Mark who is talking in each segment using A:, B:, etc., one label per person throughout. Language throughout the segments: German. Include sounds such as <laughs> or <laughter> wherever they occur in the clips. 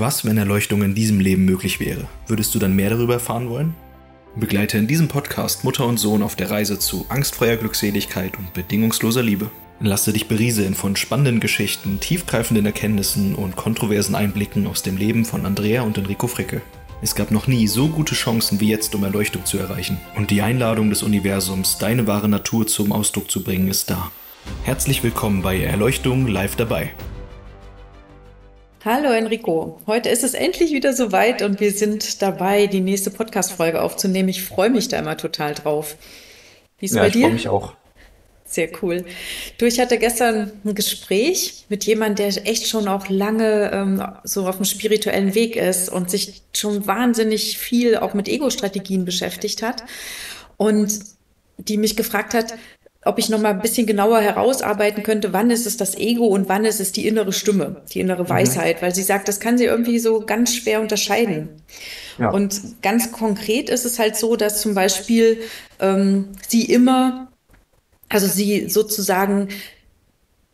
A: Was, wenn Erleuchtung in diesem Leben möglich wäre? Würdest du dann mehr darüber erfahren wollen? Begleite in diesem Podcast Mutter und Sohn auf der Reise zu angstfreier Glückseligkeit und bedingungsloser Liebe. Lasse dich berieseln von spannenden Geschichten, tiefgreifenden Erkenntnissen und kontroversen Einblicken aus dem Leben von Andrea und Enrico Fricke. Es gab noch nie so gute Chancen wie jetzt, um Erleuchtung zu erreichen. Und die Einladung des Universums, deine wahre Natur zum Ausdruck zu bringen, ist da. Herzlich willkommen bei Erleuchtung live dabei.
B: Hallo Enrico, heute ist es endlich wieder soweit und wir sind dabei, die nächste Podcast-Folge aufzunehmen. Ich freue mich da immer total drauf.
A: Wie ist ja, bei dir? Ich freue mich auch.
B: Sehr cool. Du, ich hatte gestern ein Gespräch mit jemandem, der echt schon auch lange ähm, so auf dem spirituellen Weg ist und sich schon wahnsinnig viel auch mit Ego-Strategien beschäftigt hat und die mich gefragt hat, ob ich noch mal ein bisschen genauer herausarbeiten könnte, wann ist es das Ego und wann ist es die innere Stimme, die innere mhm. Weisheit, weil sie sagt, das kann sie irgendwie so ganz schwer unterscheiden. Ja. Und ganz konkret ist es halt so, dass zum Beispiel ähm, sie immer, also sie sozusagen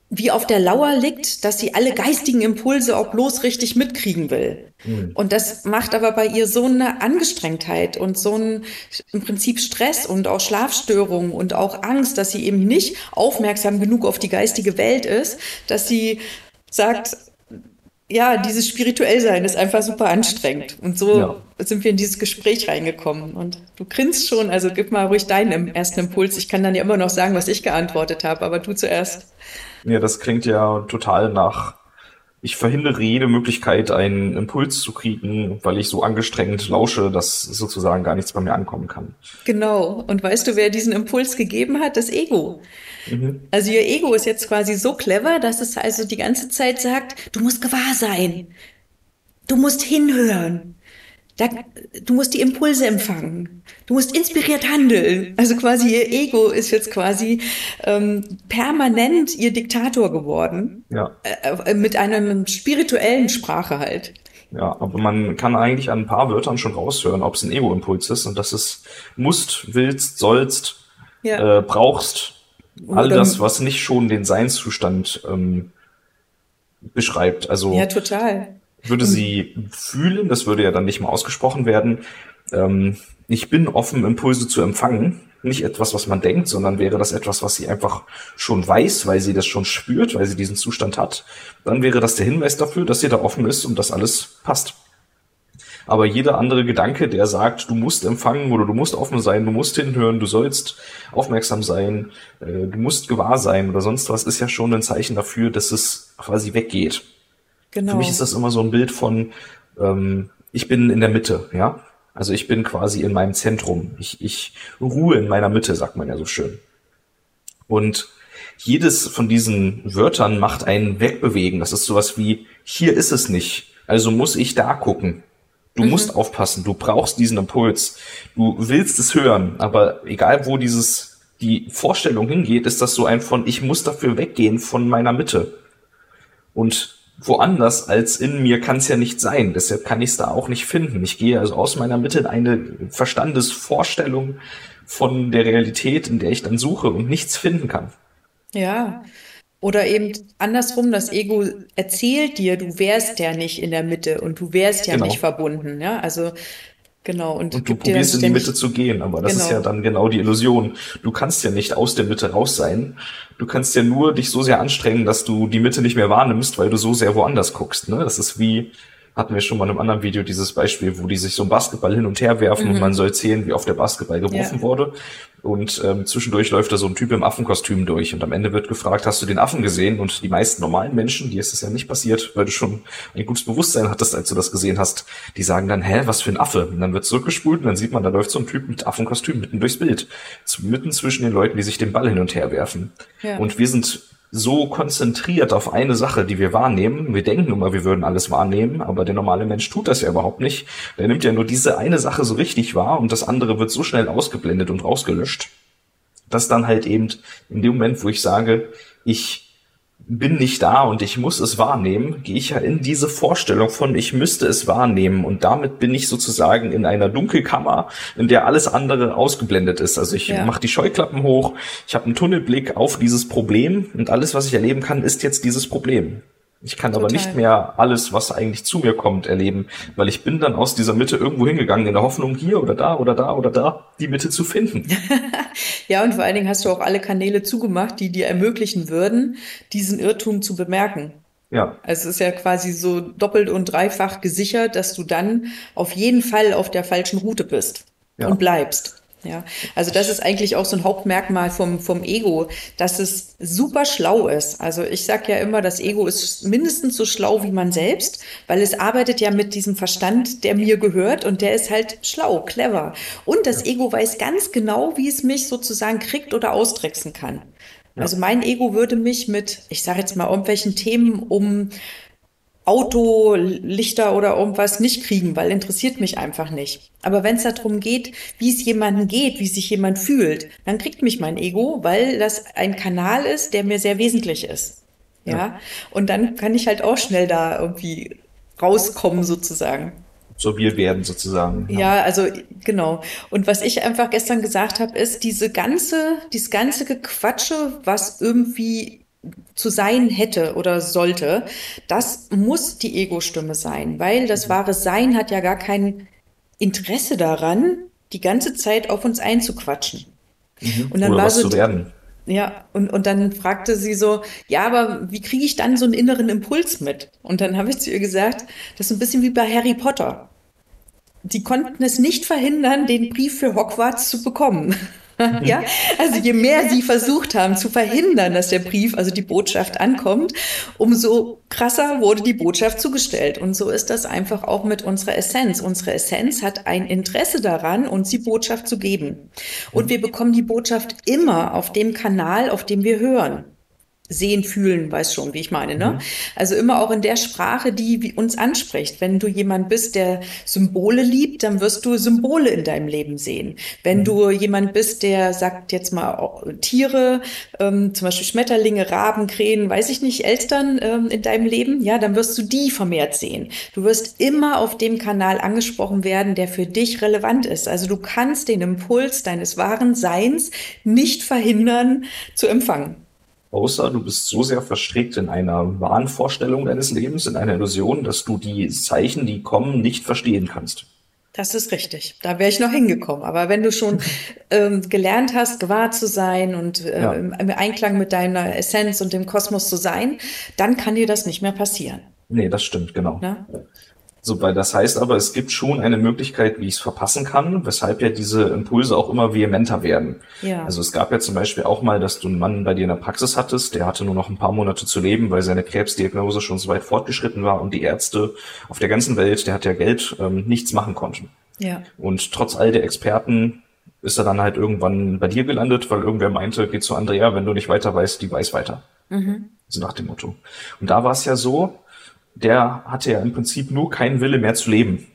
B: wie auf der Lauer liegt, dass sie alle geistigen Impulse auch bloß richtig mitkriegen will. Mhm. Und das macht aber bei ihr so eine Angestrengtheit und so ein im Prinzip Stress und auch Schlafstörungen und auch Angst, dass sie eben nicht aufmerksam genug auf die geistige Welt ist, dass sie sagt, ja, dieses spirituell sein ist einfach super anstrengend. Und so ja. sind wir in dieses Gespräch reingekommen. Und du grinst schon, also gib mal ruhig deinen ersten Impuls. Ich kann dann ja immer noch sagen, was ich geantwortet habe, aber du zuerst.
A: Ja, das klingt ja total nach, ich verhindere jede Möglichkeit, einen Impuls zu kriegen, weil ich so angestrengt lausche, dass sozusagen gar nichts bei mir ankommen kann.
B: Genau. Und weißt du, wer diesen Impuls gegeben hat? Das Ego. Mhm. Also ihr Ego ist jetzt quasi so clever, dass es also die ganze Zeit sagt, du musst gewahr sein. Du musst hinhören. Da, du musst die Impulse empfangen. Du musst inspiriert handeln. Also quasi ihr Ego ist jetzt quasi ähm, permanent ihr Diktator geworden. Ja. Äh, äh mit einer spirituellen Sprache halt.
A: Ja, aber man kann eigentlich an ein paar Wörtern schon raushören, ob es ein Ego-Impuls ist. Und das ist musst, willst, sollst, ja. äh, brauchst. All das, was nicht schon den Seinszustand ähm, beschreibt. Also
B: ja, total
A: würde sie fühlen, das würde ja dann nicht mal ausgesprochen werden, ähm, ich bin offen, Impulse zu empfangen. Nicht etwas, was man denkt, sondern wäre das etwas, was sie einfach schon weiß, weil sie das schon spürt, weil sie diesen Zustand hat. Dann wäre das der Hinweis dafür, dass sie da offen ist und dass alles passt. Aber jeder andere Gedanke, der sagt, du musst empfangen oder du musst offen sein, du musst hinhören, du sollst aufmerksam sein, äh, du musst gewahr sein oder sonst was, ist ja schon ein Zeichen dafür, dass es quasi weggeht. Genau. Für mich ist das immer so ein Bild von, ähm, ich bin in der Mitte, ja. Also ich bin quasi in meinem Zentrum. Ich, ich ruhe in meiner Mitte, sagt man ja so schön. Und jedes von diesen Wörtern macht einen wegbewegen. Das ist sowas wie, hier ist es nicht, also muss ich da gucken. Du mhm. musst aufpassen, du brauchst diesen Impuls. Du willst es hören, aber egal wo dieses, die Vorstellung hingeht, ist das so ein von, ich muss dafür weggehen von meiner Mitte. Und woanders als in mir kann es ja nicht sein. Deshalb kann ich es da auch nicht finden. Ich gehe also aus meiner Mitte in eine Verstandesvorstellung von der Realität, in der ich dann suche und nichts finden kann.
B: Ja. Oder eben andersrum, das Ego erzählt dir, du wärst ja nicht in der Mitte und du wärst ja genau. nicht verbunden. Ja, also Genau.
A: Und, und du probierst in die Mitte zu gehen, aber das genau. ist ja dann genau die Illusion. Du kannst ja nicht aus der Mitte raus sein. Du kannst ja nur dich so sehr anstrengen, dass du die Mitte nicht mehr wahrnimmst, weil du so sehr woanders guckst. Ne? Das ist wie, hatten wir schon mal in einem anderen Video dieses Beispiel, wo die sich so einen Basketball hin und her werfen mhm. und man soll zählen, wie oft der Basketball geworfen ja. wurde. Und ähm, zwischendurch läuft da so ein Typ im Affenkostüm durch und am Ende wird gefragt, hast du den Affen gesehen? Und die meisten normalen Menschen, die ist es ja nicht passiert, weil du schon ein gutes Bewusstsein hattest, als du das gesehen hast, die sagen dann, hä, was für ein Affe? Und dann wird zurückgespult und dann sieht man, da läuft so ein Typ mit Affenkostüm mitten durchs Bild. Mitten zwischen den Leuten, die sich den Ball hin und her werfen. Ja. Und wir sind so konzentriert auf eine Sache, die wir wahrnehmen. Wir denken immer, wir würden alles wahrnehmen, aber der normale Mensch tut das ja überhaupt nicht. Der nimmt ja nur diese eine Sache so richtig wahr und das andere wird so schnell ausgeblendet und rausgelöscht, dass dann halt eben in dem Moment, wo ich sage, ich bin nicht da und ich muss es wahrnehmen, gehe ich ja in diese Vorstellung von, ich müsste es wahrnehmen und damit bin ich sozusagen in einer Dunkelkammer, in der alles andere ausgeblendet ist. Also ich ja. mache die Scheuklappen hoch, ich habe einen Tunnelblick auf dieses Problem und alles, was ich erleben kann, ist jetzt dieses Problem. Ich kann Total. aber nicht mehr alles, was eigentlich zu mir kommt, erleben, weil ich bin dann aus dieser Mitte irgendwo hingegangen in der Hoffnung, hier oder da oder da oder da die Mitte zu finden. <laughs>
B: ja, und vor allen Dingen hast du auch alle Kanäle zugemacht, die dir ermöglichen würden, diesen Irrtum zu bemerken. Ja. Also es ist ja quasi so doppelt und dreifach gesichert, dass du dann auf jeden Fall auf der falschen Route bist ja. und bleibst. Ja, also das ist eigentlich auch so ein Hauptmerkmal vom, vom Ego, dass es super schlau ist. Also ich sage ja immer, das Ego ist mindestens so schlau wie man selbst, weil es arbeitet ja mit diesem Verstand, der mir gehört und der ist halt schlau, clever. Und das Ego weiß ganz genau, wie es mich sozusagen kriegt oder austricksen kann. Also mein Ego würde mich mit, ich sage jetzt mal, irgendwelchen Themen um Auto, Lichter oder irgendwas nicht kriegen, weil interessiert mich einfach nicht. Aber wenn es darum geht, wie es jemandem geht, wie sich jemand fühlt, dann kriegt mich mein Ego, weil das ein Kanal ist, der mir sehr wesentlich ist. Ja. ja. Und dann kann ich halt auch schnell da irgendwie rauskommen sozusagen.
A: So wir werden sozusagen.
B: Ja. ja, also genau. Und was ich einfach gestern gesagt habe, ist diese ganze, dieses ganze Gequatsche, was irgendwie zu sein hätte oder sollte, das muss die Ego-Stimme sein, weil das wahre Sein hat ja gar kein Interesse daran, die ganze Zeit auf uns einzuquatschen.
A: Mhm. Und dann oder war was so, zu werden.
B: Ja, und, und dann fragte sie so, ja, aber wie kriege ich dann so einen inneren Impuls mit? Und dann habe ich zu ihr gesagt, das ist ein bisschen wie bei Harry Potter. Die konnten es nicht verhindern, den Brief für Hogwarts zu bekommen. Ja, also je mehr sie versucht haben zu verhindern, dass der Brief, also die Botschaft ankommt, umso krasser wurde die Botschaft zugestellt. Und so ist das einfach auch mit unserer Essenz. Unsere Essenz hat ein Interesse daran, uns die Botschaft zu geben. Und wir bekommen die Botschaft immer auf dem Kanal, auf dem wir hören sehen, fühlen, weiß schon, wie ich meine. Ne? Mhm. Also immer auch in der Sprache, die uns anspricht. Wenn du jemand bist, der Symbole liebt, dann wirst du Symbole in deinem Leben sehen. Wenn mhm. du jemand bist, der sagt jetzt mal Tiere, ähm, zum Beispiel Schmetterlinge, Raben, Krähen, weiß ich nicht, Elstern ähm, in deinem Leben, ja, dann wirst du die vermehrt sehen. Du wirst immer auf dem Kanal angesprochen werden, der für dich relevant ist. Also du kannst den Impuls deines wahren Seins nicht verhindern zu empfangen.
A: Außer du bist so sehr verstrickt in einer Wahnvorstellung deines Lebens, in einer Illusion, dass du die Zeichen, die kommen, nicht verstehen kannst.
B: Das ist richtig. Da wäre ich noch hingekommen. Aber wenn du schon <laughs> ähm, gelernt hast, gewahr zu sein und äh, ja. im Einklang mit deiner Essenz und dem Kosmos zu sein, dann kann dir das nicht mehr passieren.
A: Nee, das stimmt, genau. Na? So, weil das heißt aber, es gibt schon eine Möglichkeit, wie ich es verpassen kann, weshalb ja diese Impulse auch immer vehementer werden. Ja. Also es gab ja zum Beispiel auch mal, dass du einen Mann bei dir in der Praxis hattest, der hatte nur noch ein paar Monate zu leben, weil seine Krebsdiagnose schon so weit fortgeschritten war und die Ärzte auf der ganzen Welt, der hat ja Geld, ähm, nichts machen konnten. Ja. Und trotz all der Experten ist er dann halt irgendwann bei dir gelandet, weil irgendwer meinte, geh zu Andrea, wenn du nicht weiter weißt, die weiß weiter. Mhm. So nach dem Motto. Und da war es ja so, der hatte ja im Prinzip nur keinen Wille mehr zu leben.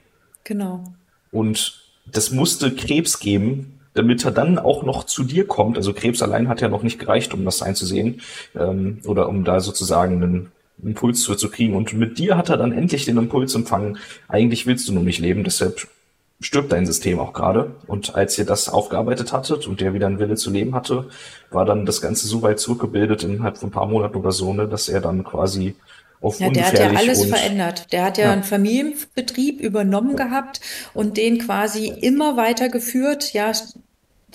B: Genau.
A: Und das musste Krebs geben, damit er dann auch noch zu dir kommt. Also Krebs allein hat ja noch nicht gereicht, um das einzusehen ähm, oder um da sozusagen einen Impuls zu, zu kriegen. Und mit dir hat er dann endlich den Impuls empfangen. Eigentlich willst du nur nicht leben, deshalb stirbt dein System auch gerade. Und als ihr das aufgearbeitet hattet und der wieder einen Wille zu leben hatte, war dann das Ganze so weit zurückgebildet innerhalb von ein paar Monaten oder so, ne, dass er dann quasi auf
B: ja, der hat ja alles verändert. Der hat ja, ja, einen Familienbetrieb übernommen gehabt und den quasi immer weitergeführt. Ja,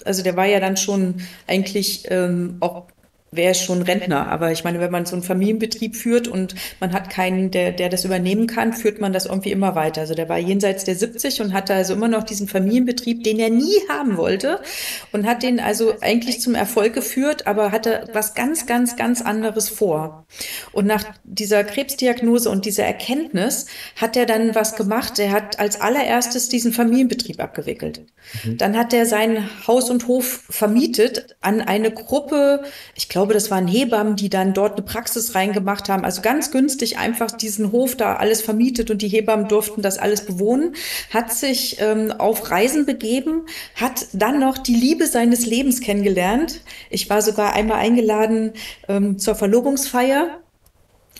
B: also der war ja dann schon eigentlich ähm, auch wäre schon Rentner. Aber ich meine, wenn man so einen Familienbetrieb führt und man hat keinen, der, der das übernehmen kann, führt man das irgendwie immer weiter. Also der war jenseits der 70 und hatte also immer noch diesen Familienbetrieb, den er nie haben wollte und hat den also eigentlich zum Erfolg geführt, aber hatte was ganz, ganz, ganz anderes vor. Und nach dieser Krebsdiagnose und dieser Erkenntnis hat er dann was gemacht. Er hat als allererstes diesen Familienbetrieb abgewickelt. Mhm. Dann hat er sein Haus und Hof vermietet an eine Gruppe, ich glaube, das waren Hebammen, die dann dort eine Praxis reingemacht haben. Also ganz günstig einfach diesen Hof da alles vermietet und die Hebammen durften das alles bewohnen. Hat sich ähm, auf Reisen begeben, hat dann noch die Liebe seines Lebens kennengelernt. Ich war sogar einmal eingeladen ähm, zur Verlobungsfeier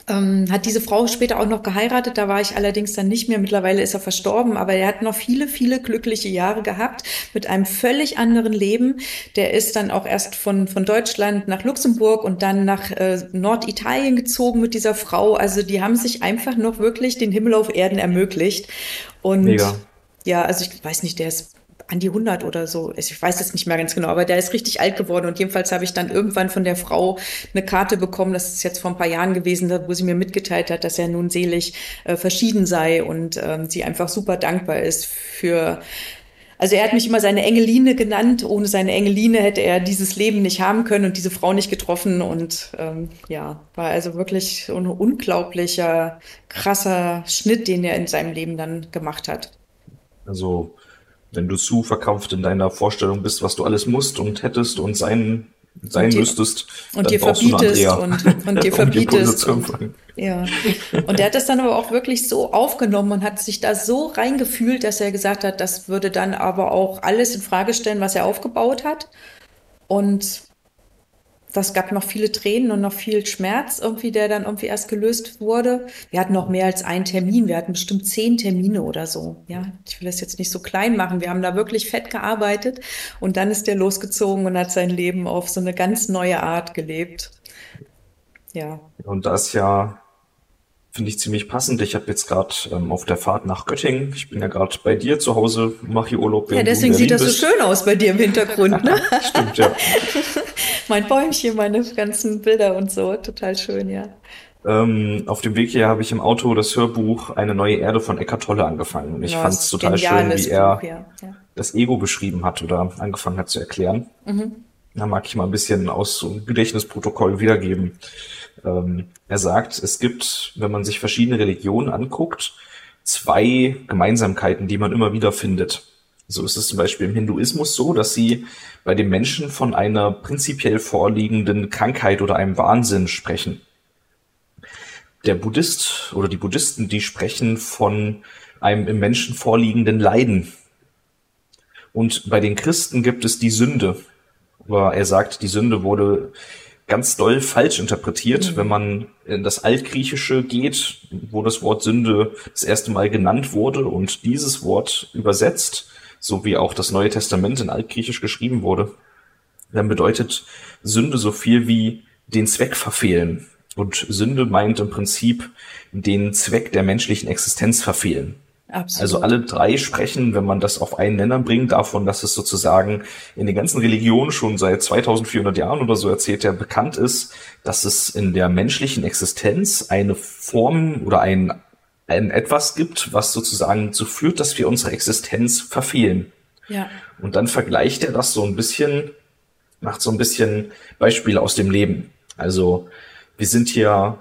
B: ähm, hat diese Frau später auch noch geheiratet, da war ich allerdings dann nicht mehr. Mittlerweile ist er verstorben, aber er hat noch viele, viele glückliche Jahre gehabt mit einem völlig anderen Leben. Der ist dann auch erst von, von Deutschland nach Luxemburg und dann nach äh, Norditalien gezogen mit dieser Frau. Also die haben sich einfach noch wirklich den Himmel auf Erden ermöglicht. Und Mega. ja, also ich weiß nicht, der ist an die 100 oder so. Ich weiß es nicht mehr ganz genau, aber der ist richtig alt geworden. Und jedenfalls habe ich dann irgendwann von der Frau eine Karte bekommen, das ist jetzt vor ein paar Jahren gewesen, wo sie mir mitgeteilt hat, dass er nun selig äh, verschieden sei und ähm, sie einfach super dankbar ist für also er hat mich immer seine Engeline genannt. Ohne seine Engeline hätte er dieses Leben nicht haben können und diese Frau nicht getroffen. Und ähm, ja, war also wirklich ein unglaublicher, krasser Schnitt, den er in seinem Leben dann gemacht hat.
A: Also wenn du zu verkauft in deiner Vorstellung bist, was du alles musst und hättest und sein, sein und dir, müsstest,
B: und dir verbietest und, und dir <laughs> verbietest. und, ja. Und er hat das dann aber auch wirklich so aufgenommen und hat sich da so reingefühlt, dass er gesagt hat, das würde dann aber auch alles in Frage stellen, was er aufgebaut hat. Und das gab noch viele Tränen und noch viel Schmerz irgendwie, der dann irgendwie erst gelöst wurde. Wir hatten noch mehr als einen Termin. Wir hatten bestimmt zehn Termine oder so. Ja, ich will das jetzt nicht so klein machen. Wir haben da wirklich fett gearbeitet und dann ist der losgezogen und hat sein Leben auf so eine ganz neue Art gelebt. Ja.
A: Und das ja finde ich ziemlich passend. Ich habe jetzt gerade ähm, auf der Fahrt nach Göttingen, ich bin ja gerade bei dir zu Hause, mache hier Urlaub.
B: Ja, deswegen sieht das bist. so schön aus bei dir im Hintergrund, ne? <laughs>
A: Stimmt, ja. <laughs>
B: mein Bäumchen, meine ganzen Bilder und so, total schön, ja.
A: Ähm, auf dem Weg hier habe ich im Auto das Hörbuch Eine neue Erde von Eckart Tolle angefangen. Und ich ja, fand es total schön, wie er Buch, ja. Ja. das Ego beschrieben hat oder angefangen hat zu erklären. Mhm. Da mag ich mal ein bisschen aus so einem Gedächtnisprotokoll wiedergeben. Ähm, er sagt, es gibt, wenn man sich verschiedene Religionen anguckt, zwei Gemeinsamkeiten, die man immer wieder findet. So ist es zum Beispiel im Hinduismus so, dass sie bei den Menschen von einer prinzipiell vorliegenden Krankheit oder einem Wahnsinn sprechen. Der Buddhist oder die Buddhisten, die sprechen von einem im Menschen vorliegenden Leiden. Und bei den Christen gibt es die Sünde. Aber er sagt, die Sünde wurde ganz doll falsch interpretiert, mhm. wenn man in das Altgriechische geht, wo das Wort Sünde das erste Mal genannt wurde und dieses Wort übersetzt, so wie auch das Neue Testament in Altgriechisch geschrieben wurde, dann bedeutet Sünde so viel wie den Zweck verfehlen. Und Sünde meint im Prinzip den Zweck der menschlichen Existenz verfehlen. Absolut. Also alle drei sprechen, wenn man das auf einen Nenner bringt, davon, dass es sozusagen in den ganzen Religionen schon seit 2400 Jahren oder so erzählt ja bekannt ist, dass es in der menschlichen Existenz eine Form oder ein, ein etwas gibt, was sozusagen dazu führt, dass wir unsere Existenz verfehlen. Ja. Und dann vergleicht er das so ein bisschen, macht so ein bisschen Beispiele aus dem Leben. Also wir sind hier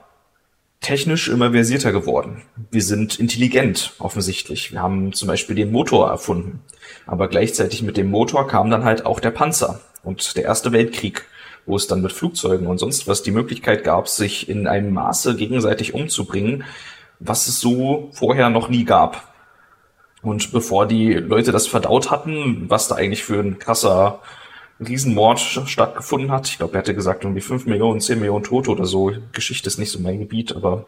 A: technisch immer versierter geworden. Wir sind intelligent, offensichtlich. Wir haben zum Beispiel den Motor erfunden. Aber gleichzeitig mit dem Motor kam dann halt auch der Panzer und der Erste Weltkrieg, wo es dann mit Flugzeugen und sonst was die Möglichkeit gab, sich in einem Maße gegenseitig umzubringen, was es so vorher noch nie gab. Und bevor die Leute das verdaut hatten, was da eigentlich für ein krasser Riesenmord stattgefunden hat. Ich glaube, er hatte gesagt, irgendwie 5 Millionen, 10 Millionen Tote oder so. Geschichte ist nicht so mein Gebiet, aber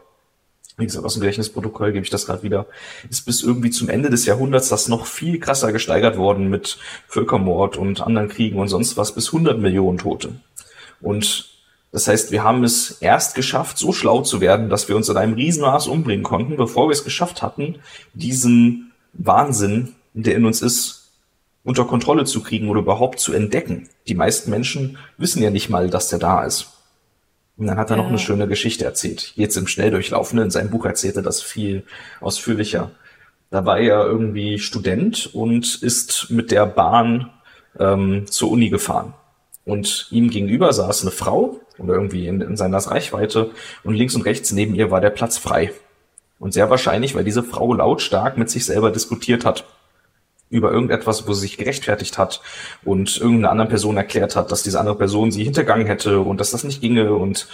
A: wie gesagt, aus dem Gedächtnisprotokoll gebe ich das gerade wieder, ist bis irgendwie zum Ende des Jahrhunderts das noch viel krasser gesteigert worden mit Völkermord und anderen Kriegen und sonst was, bis 100 Millionen Tote. Und das heißt, wir haben es erst geschafft, so schlau zu werden, dass wir uns in einem Riesenmaß umbringen konnten, bevor wir es geschafft hatten, diesen Wahnsinn, der in uns ist, unter Kontrolle zu kriegen oder überhaupt zu entdecken. Die meisten Menschen wissen ja nicht mal, dass der da ist. Und dann hat er ja. noch eine schöne Geschichte erzählt. Jetzt im Schnelldurchlaufenden, in seinem Buch erzählt er das viel ausführlicher. Da war er irgendwie Student und ist mit der Bahn ähm, zur Uni gefahren. Und ihm gegenüber saß eine Frau oder irgendwie in, in seiner Reichweite und links und rechts neben ihr war der Platz frei. Und sehr wahrscheinlich, weil diese Frau lautstark mit sich selber diskutiert hat über irgendetwas, wo sie sich gerechtfertigt hat und irgendeine andere Person erklärt hat, dass diese andere Person sie hintergangen hätte und dass das nicht ginge und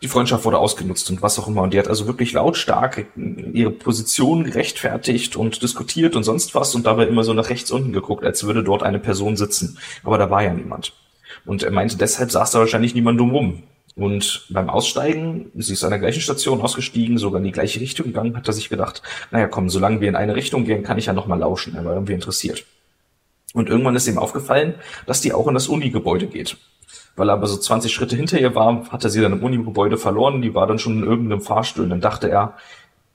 A: die Freundschaft wurde ausgenutzt und was auch immer. Und die hat also wirklich lautstark ihre Position gerechtfertigt und diskutiert und sonst was und dabei immer so nach rechts unten geguckt, als würde dort eine Person sitzen. Aber da war ja niemand. Und er meinte, deshalb saß da wahrscheinlich niemand dumm rum. Und beim Aussteigen, sie ist an der gleichen Station ausgestiegen, sogar in die gleiche Richtung gegangen, hat er sich gedacht, naja komm, solange wir in eine Richtung gehen, kann ich ja nochmal lauschen. Er war irgendwie interessiert. Und irgendwann ist ihm aufgefallen, dass die auch in das Uni-Gebäude geht. Weil er aber so 20 Schritte hinter ihr war, hat er sie dann im Uni-Gebäude verloren, die war dann schon in irgendeinem Fahrstuhl. Und dann dachte er,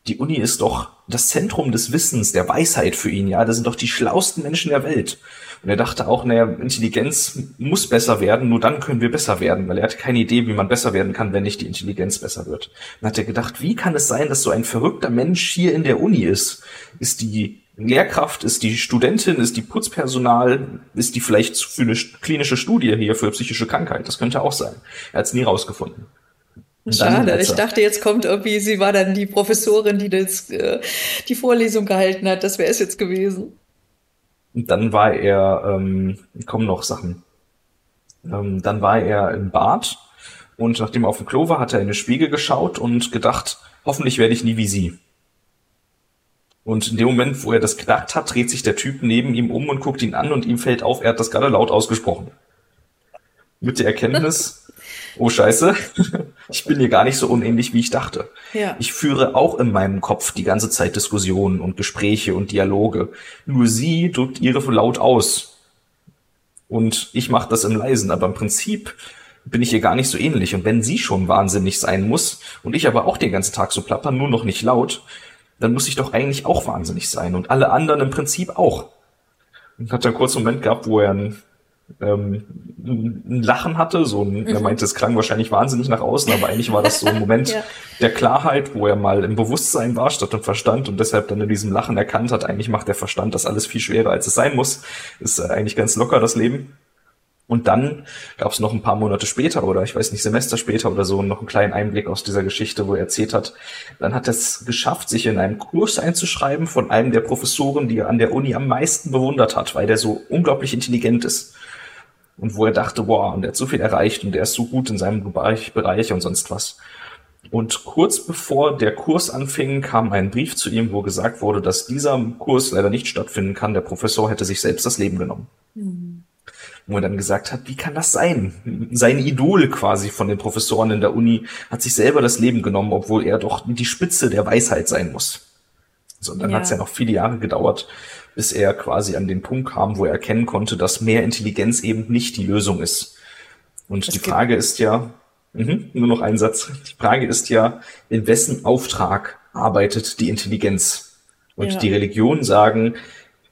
A: die Uni ist doch das Zentrum des Wissens, der Weisheit für ihn, ja, das sind doch die schlauesten Menschen der Welt. Und er dachte auch, naja, Intelligenz muss besser werden, nur dann können wir besser werden, weil er hatte keine Idee, wie man besser werden kann, wenn nicht die Intelligenz besser wird. Dann hat er gedacht, wie kann es sein, dass so ein verrückter Mensch hier in der Uni ist? Ist die Lehrkraft, ist die Studentin, ist die Putzpersonal, ist die vielleicht für eine klinische Studie hier für psychische Krankheit? Das könnte auch sein. Er hat es nie rausgefunden.
B: Schade, ich dachte, jetzt kommt irgendwie, sie war dann die Professorin, die das, äh, die Vorlesung gehalten hat. Das wäre es jetzt gewesen.
A: Und dann war er, ähm, kommen noch Sachen. Ähm, dann war er im Bad und nachdem er auf dem Klo war, hat er in den Spiegel geschaut und gedacht, hoffentlich werde ich nie wie sie. Und in dem Moment, wo er das gedacht hat, dreht sich der Typ neben ihm um und guckt ihn an und ihm fällt auf, er hat das gerade laut ausgesprochen. Mit der Erkenntnis, oh Scheiße, ich bin hier gar nicht so unähnlich, wie ich dachte. Ja. Ich führe auch in meinem Kopf die ganze Zeit Diskussionen und Gespräche und Dialoge. Nur sie drückt ihre laut aus. Und ich mache das im Leisen, aber im Prinzip bin ich ihr gar nicht so ähnlich. Und wenn sie schon wahnsinnig sein muss und ich aber auch den ganzen Tag so plappern, nur noch nicht laut, dann muss ich doch eigentlich auch wahnsinnig sein und alle anderen im Prinzip auch. Und hat dann kurz einen Moment gehabt, wo er ein ähm, ein Lachen hatte, so ein, mhm. er meinte, es klang wahrscheinlich wahnsinnig nach außen, aber eigentlich war das so ein Moment <laughs> ja. der Klarheit, wo er mal im Bewusstsein war statt im Verstand und deshalb dann in diesem Lachen erkannt hat, eigentlich macht der Verstand das alles viel schwerer, als es sein muss. Ist äh, eigentlich ganz locker das Leben. Und dann gab es noch ein paar Monate später oder ich weiß nicht, Semester später oder so noch einen kleinen Einblick aus dieser Geschichte, wo er erzählt hat, dann hat er es geschafft, sich in einen Kurs einzuschreiben von einem der Professoren, die er an der Uni am meisten bewundert hat, weil der so unglaublich intelligent ist und wo er dachte, boah, und er hat so viel erreicht und er ist so gut in seinem Bereich, Bereich und sonst was. Und kurz bevor der Kurs anfing, kam ein Brief zu ihm, wo gesagt wurde, dass dieser Kurs leider nicht stattfinden kann. Der Professor hätte sich selbst das Leben genommen. Mhm. Wo er dann gesagt hat, wie kann das sein? Sein Idol quasi von den Professoren in der Uni hat sich selber das Leben genommen, obwohl er doch die Spitze der Weisheit sein muss. So, und dann ja. hat es ja noch viele Jahre gedauert, bis er quasi an den Punkt kam, wo er erkennen konnte, dass mehr Intelligenz eben nicht die Lösung ist. Und das die Frage ist ja, mh, nur noch ein Satz, die Frage ist ja, in wessen Auftrag arbeitet die Intelligenz? Und ja. die Religionen sagen,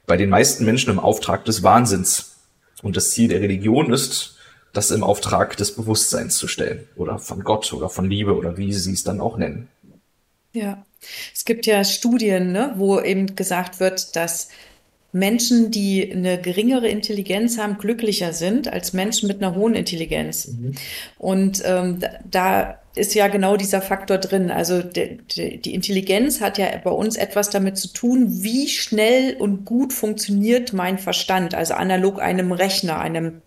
A: bei den meisten Menschen im Auftrag des Wahnsinns. Und das Ziel der Religion ist, das im Auftrag des Bewusstseins zu stellen. Oder von Gott oder von Liebe oder wie sie es dann auch nennen.
B: Ja, es gibt ja Studien, ne, wo eben gesagt wird, dass Menschen, die eine geringere Intelligenz haben, glücklicher sind als Menschen mit einer hohen Intelligenz. Mhm. Und ähm, da ist ja genau dieser Faktor drin. Also de, de, die Intelligenz hat ja bei uns etwas damit zu tun, wie schnell und gut funktioniert mein Verstand, also analog einem Rechner, einem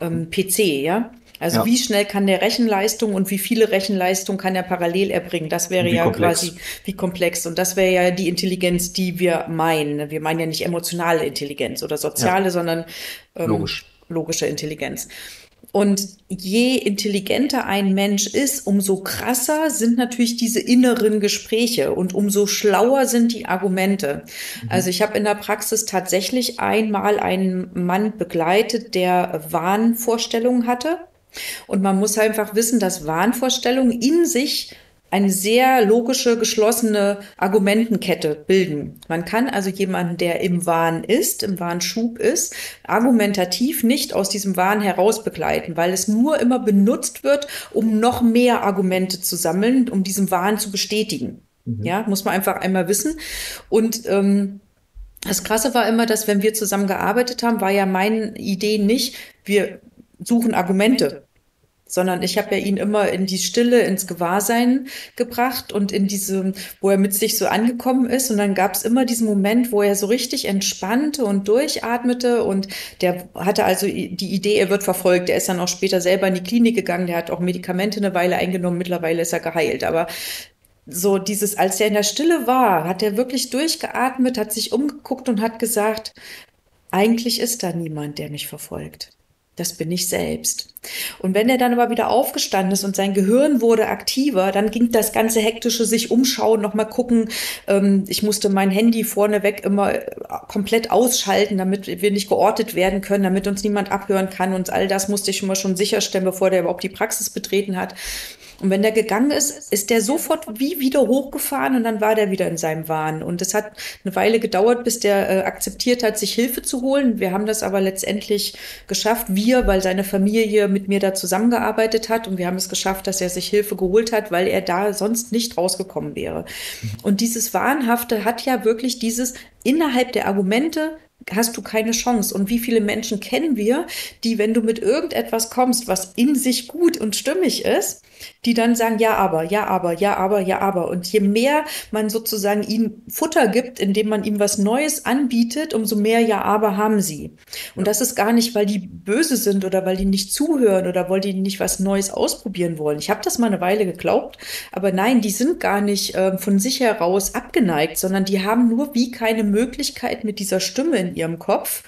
B: ähm, PC, ja. Also ja. wie schnell kann der Rechenleistung und wie viele Rechenleistung kann er parallel erbringen? Das wäre ja komplex. quasi wie komplex. Und das wäre ja die Intelligenz, die wir meinen. Wir meinen ja nicht emotionale Intelligenz oder soziale, ja. sondern ähm, Logisch. logische Intelligenz. Und je intelligenter ein Mensch ist, umso krasser sind natürlich diese inneren Gespräche und umso schlauer sind die Argumente. Mhm. Also ich habe in der Praxis tatsächlich einmal einen Mann begleitet, der Wahnvorstellungen hatte und man muss einfach wissen, dass Wahnvorstellungen in sich eine sehr logische, geschlossene Argumentenkette bilden. Man kann also jemanden, der im Wahn ist, im Wahnschub ist, argumentativ nicht aus diesem Wahn heraus begleiten, weil es nur immer benutzt wird, um noch mehr Argumente zu sammeln, um diesen Wahn zu bestätigen. Mhm. Ja, muss man einfach einmal wissen. Und ähm, das Krasse war immer, dass wenn wir zusammen gearbeitet haben, war ja meine Idee nicht, wir suchen Argumente, sondern ich habe ja ihn immer in die Stille, ins Gewahrsein gebracht und in diesem, wo er mit sich so angekommen ist. Und dann gab es immer diesen Moment, wo er so richtig entspannte und durchatmete. Und der hatte also die Idee, er wird verfolgt. Er ist dann auch später selber in die Klinik gegangen. Der hat auch Medikamente eine Weile eingenommen. Mittlerweile ist er geheilt. Aber so dieses, als er in der Stille war, hat er wirklich durchgeatmet, hat sich umgeguckt und hat gesagt, eigentlich ist da niemand, der mich verfolgt. Das bin ich selbst. Und wenn er dann aber wieder aufgestanden ist und sein Gehirn wurde aktiver, dann ging das ganze hektische sich umschauen, nochmal gucken. Ähm, ich musste mein Handy vorneweg immer äh, komplett ausschalten, damit wir nicht geortet werden können, damit uns niemand abhören kann. Und all das musste ich mal schon sicherstellen, bevor der überhaupt die Praxis betreten hat. Und wenn der gegangen ist, ist der sofort wie wieder hochgefahren und dann war der wieder in seinem Wahn. Und es hat eine Weile gedauert, bis der äh, akzeptiert hat, sich Hilfe zu holen. Wir haben das aber letztendlich geschafft. Wir, weil seine Familie mit mir da zusammengearbeitet hat und wir haben es geschafft, dass er sich Hilfe geholt hat, weil er da sonst nicht rausgekommen wäre. Und dieses Wahnhafte hat ja wirklich dieses innerhalb der Argumente hast du keine Chance. Und wie viele Menschen kennen wir, die, wenn du mit irgendetwas kommst, was in sich gut und stimmig ist, die dann sagen, ja, aber, ja, aber, ja, aber, ja, aber. Und je mehr man sozusagen ihnen Futter gibt, indem man ihm was Neues anbietet, umso mehr ja, aber haben sie. Und das ist gar nicht, weil die böse sind oder weil die nicht zuhören oder weil die nicht was Neues ausprobieren wollen. Ich habe das mal eine Weile geglaubt, aber nein, die sind gar nicht äh, von sich heraus abgeneigt, sondern die haben nur wie keine Möglichkeit mit dieser Stimme in ihrem Kopf,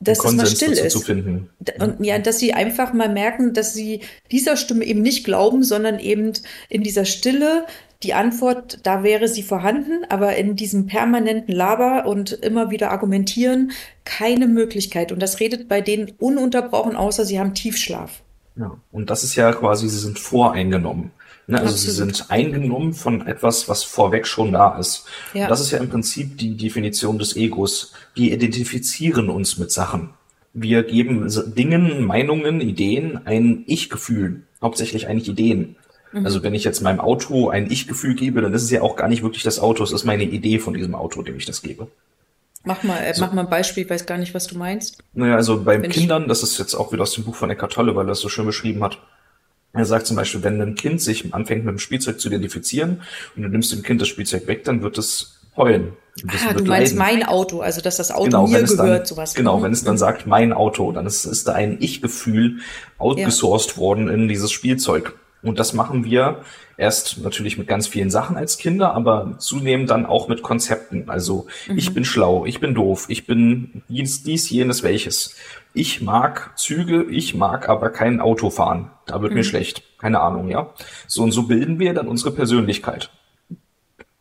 B: dass es mal still ist. Und ja, dass sie einfach mal merken, dass sie dieser Stimme eben nicht glauben, sondern eben in dieser Stille die Antwort, da wäre sie vorhanden, aber in diesem permanenten Laber und immer wieder argumentieren, keine Möglichkeit. Und das redet bei denen ununterbrochen, außer sie haben Tiefschlaf.
A: Ja, und das ist ja quasi, sie sind voreingenommen. Ne? Also Absolut. sie sind eingenommen von etwas, was vorweg schon da ist. Ja. Und das ist ja im Prinzip die Definition des Egos. Wir identifizieren uns mit Sachen. Wir geben Dingen, Meinungen, Ideen ein Ich-Gefühl. Hauptsächlich eigentlich Ideen. Mhm. Also wenn ich jetzt meinem Auto ein Ich-Gefühl gebe, dann ist es ja auch gar nicht wirklich das Auto, es ist meine Idee von diesem Auto, dem ich das gebe.
B: Mach mal, äh, so. mach mal ein Beispiel, ich weiß gar nicht, was du meinst.
A: Naja, also bei Kindern, das ist jetzt auch wieder aus dem Buch von Eckhart Tolle, weil er das so schön beschrieben hat. Er sagt zum Beispiel, wenn ein Kind sich anfängt mit dem Spielzeug zu identifizieren und du nimmst dem Kind das Spielzeug weg, dann wird es heulen.
B: Ah, du meinst leiden. mein Auto, also dass das Auto genau, mir gehört,
A: dann,
B: sowas.
A: Genau, wenn es dann sagt mein Auto, dann ist, ist da ein Ich-Gefühl outgesourced ja. worden in dieses Spielzeug. Und das machen wir erst natürlich mit ganz vielen Sachen als Kinder, aber zunehmend dann auch mit Konzepten. Also mhm. ich bin schlau, ich bin doof, ich bin dies, dies, jenes, welches. Ich mag Züge, ich mag aber kein Auto fahren. Da wird mhm. mir schlecht. Keine Ahnung, ja. So und so bilden wir dann unsere Persönlichkeit.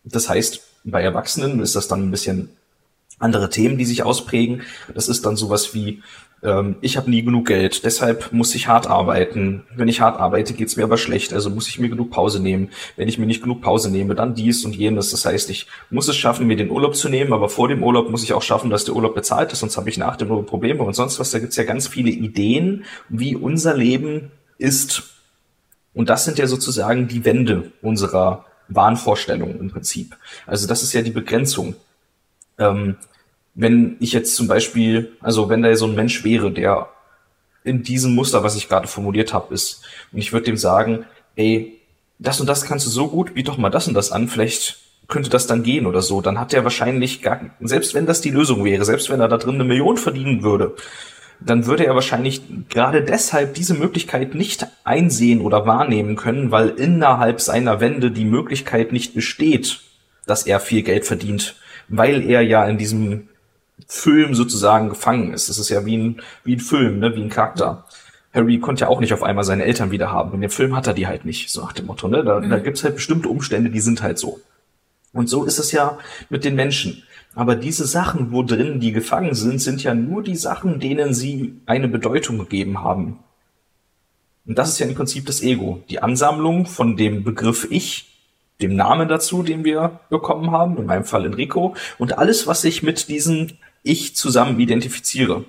A: Das heißt, bei Erwachsenen ist das dann ein bisschen andere Themen, die sich ausprägen. Das ist dann sowas wie, ähm, ich habe nie genug Geld, deshalb muss ich hart arbeiten. Wenn ich hart arbeite, geht's mir aber schlecht, also muss ich mir genug Pause nehmen. Wenn ich mir nicht genug Pause nehme, dann dies und jenes. Das heißt, ich muss es schaffen, mir den Urlaub zu nehmen, aber vor dem Urlaub muss ich auch schaffen, dass der Urlaub bezahlt ist, sonst habe ich nach dem Urlaub Probleme und sonst was. Da gibt's ja ganz viele Ideen, wie unser Leben ist. Und das sind ja sozusagen die Wände unserer Wahnvorstellungen im Prinzip. Also das ist ja die Begrenzung. Ähm, wenn ich jetzt zum Beispiel, also wenn da so ein Mensch wäre, der in diesem Muster, was ich gerade formuliert habe, ist, und ich würde dem sagen, ey, das und das kannst du so gut, biet doch mal das und das an, vielleicht könnte das dann gehen oder so, dann hat er wahrscheinlich gar, selbst wenn das die Lösung wäre, selbst wenn er da drin eine Million verdienen würde, dann würde er wahrscheinlich gerade deshalb diese Möglichkeit nicht einsehen oder wahrnehmen können, weil innerhalb seiner Wände die Möglichkeit nicht besteht, dass er viel Geld verdient, weil er ja in diesem Film sozusagen gefangen ist. Das ist ja wie ein, wie ein Film, ne? wie ein Charakter. Harry konnte ja auch nicht auf einmal seine Eltern wieder haben. In dem Film hat er die halt nicht, so nach dem Motto. Ne? Da, mhm. da gibt's halt bestimmte Umstände, die sind halt so. Und so ist es ja mit den Menschen. Aber diese Sachen, wo drin die gefangen sind, sind ja nur die Sachen, denen sie eine Bedeutung gegeben haben. Und das ist ja im Prinzip das Ego. Die Ansammlung von dem Begriff Ich, dem Namen dazu, den wir bekommen haben, in meinem Fall Enrico, und alles, was ich mit diesem Ich zusammen identifiziere.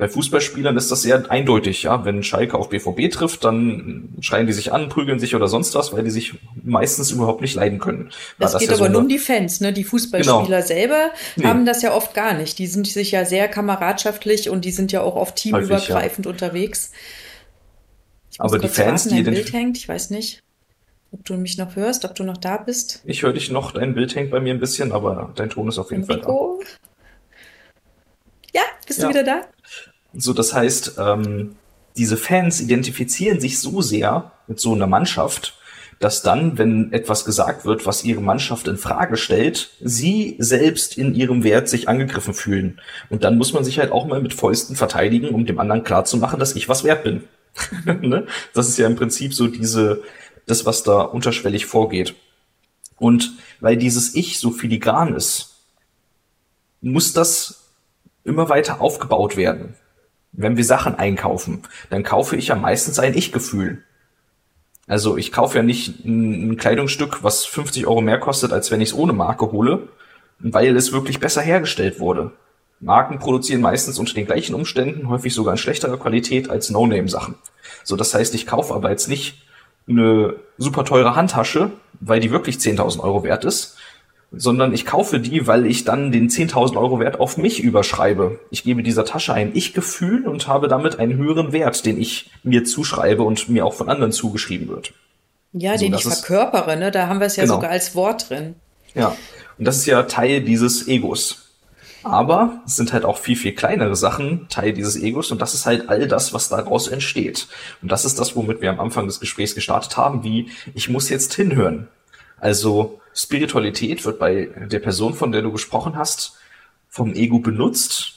A: Bei Fußballspielern ist das sehr eindeutig, ja. Wenn Schalke auf BVB trifft, dann schreien die sich an, prügeln sich oder sonst was, weil die sich meistens überhaupt nicht leiden können.
B: Es geht ja aber so nur um die Fans, ne? Die Fußballspieler genau. selber nee. haben das ja oft gar nicht. Die sind sich ja sehr kameradschaftlich und die sind ja auch oft teamübergreifend ja. unterwegs.
A: aber die Fans, die
B: Bild hängt, ich weiß nicht. Ob du mich noch hörst, ob du noch da bist?
A: Ich höre dich noch, dein Bild hängt bei mir ein bisschen, aber dein Ton ist auf jeden Enrico? Fall
B: da. Ja, bist ja. du wieder da?
A: So, das heißt, ähm, diese Fans identifizieren sich so sehr mit so einer Mannschaft, dass dann, wenn etwas gesagt wird, was ihre Mannschaft in Frage stellt, sie selbst in ihrem Wert sich angegriffen fühlen. Und dann muss man sich halt auch mal mit Fäusten verteidigen, um dem anderen klarzumachen, dass ich was wert bin. <laughs> ne? Das ist ja im Prinzip so diese, das, was da unterschwellig vorgeht. Und weil dieses Ich so filigran ist, muss das immer weiter aufgebaut werden. Wenn wir Sachen einkaufen, dann kaufe ich ja meistens ein Ich-Gefühl. Also ich kaufe ja nicht ein Kleidungsstück, was 50 Euro mehr kostet, als wenn ich es ohne Marke hole, weil es wirklich besser hergestellt wurde. Marken produzieren meistens unter den gleichen Umständen häufig sogar in schlechterer Qualität als No-Name-Sachen. So, das heißt, ich kaufe aber jetzt nicht eine super teure Handtasche, weil die wirklich 10.000 Euro wert ist, sondern ich kaufe die, weil ich dann den 10.000 Euro Wert auf mich überschreibe. Ich gebe dieser Tasche ein Ich-Gefühl und habe damit einen höheren Wert, den ich mir zuschreibe und mir auch von anderen zugeschrieben wird.
B: Ja, so, den ich verkörpere, ne? Da haben wir es ja genau. sogar als Wort drin.
A: Ja, und das ist ja Teil dieses Egos. Aber es sind halt auch viel, viel kleinere Sachen Teil dieses Egos und das ist halt all das, was daraus entsteht. Und das ist das, womit wir am Anfang des Gesprächs gestartet haben, wie ich muss jetzt hinhören. Also Spiritualität wird bei der Person, von der du gesprochen hast, vom Ego benutzt,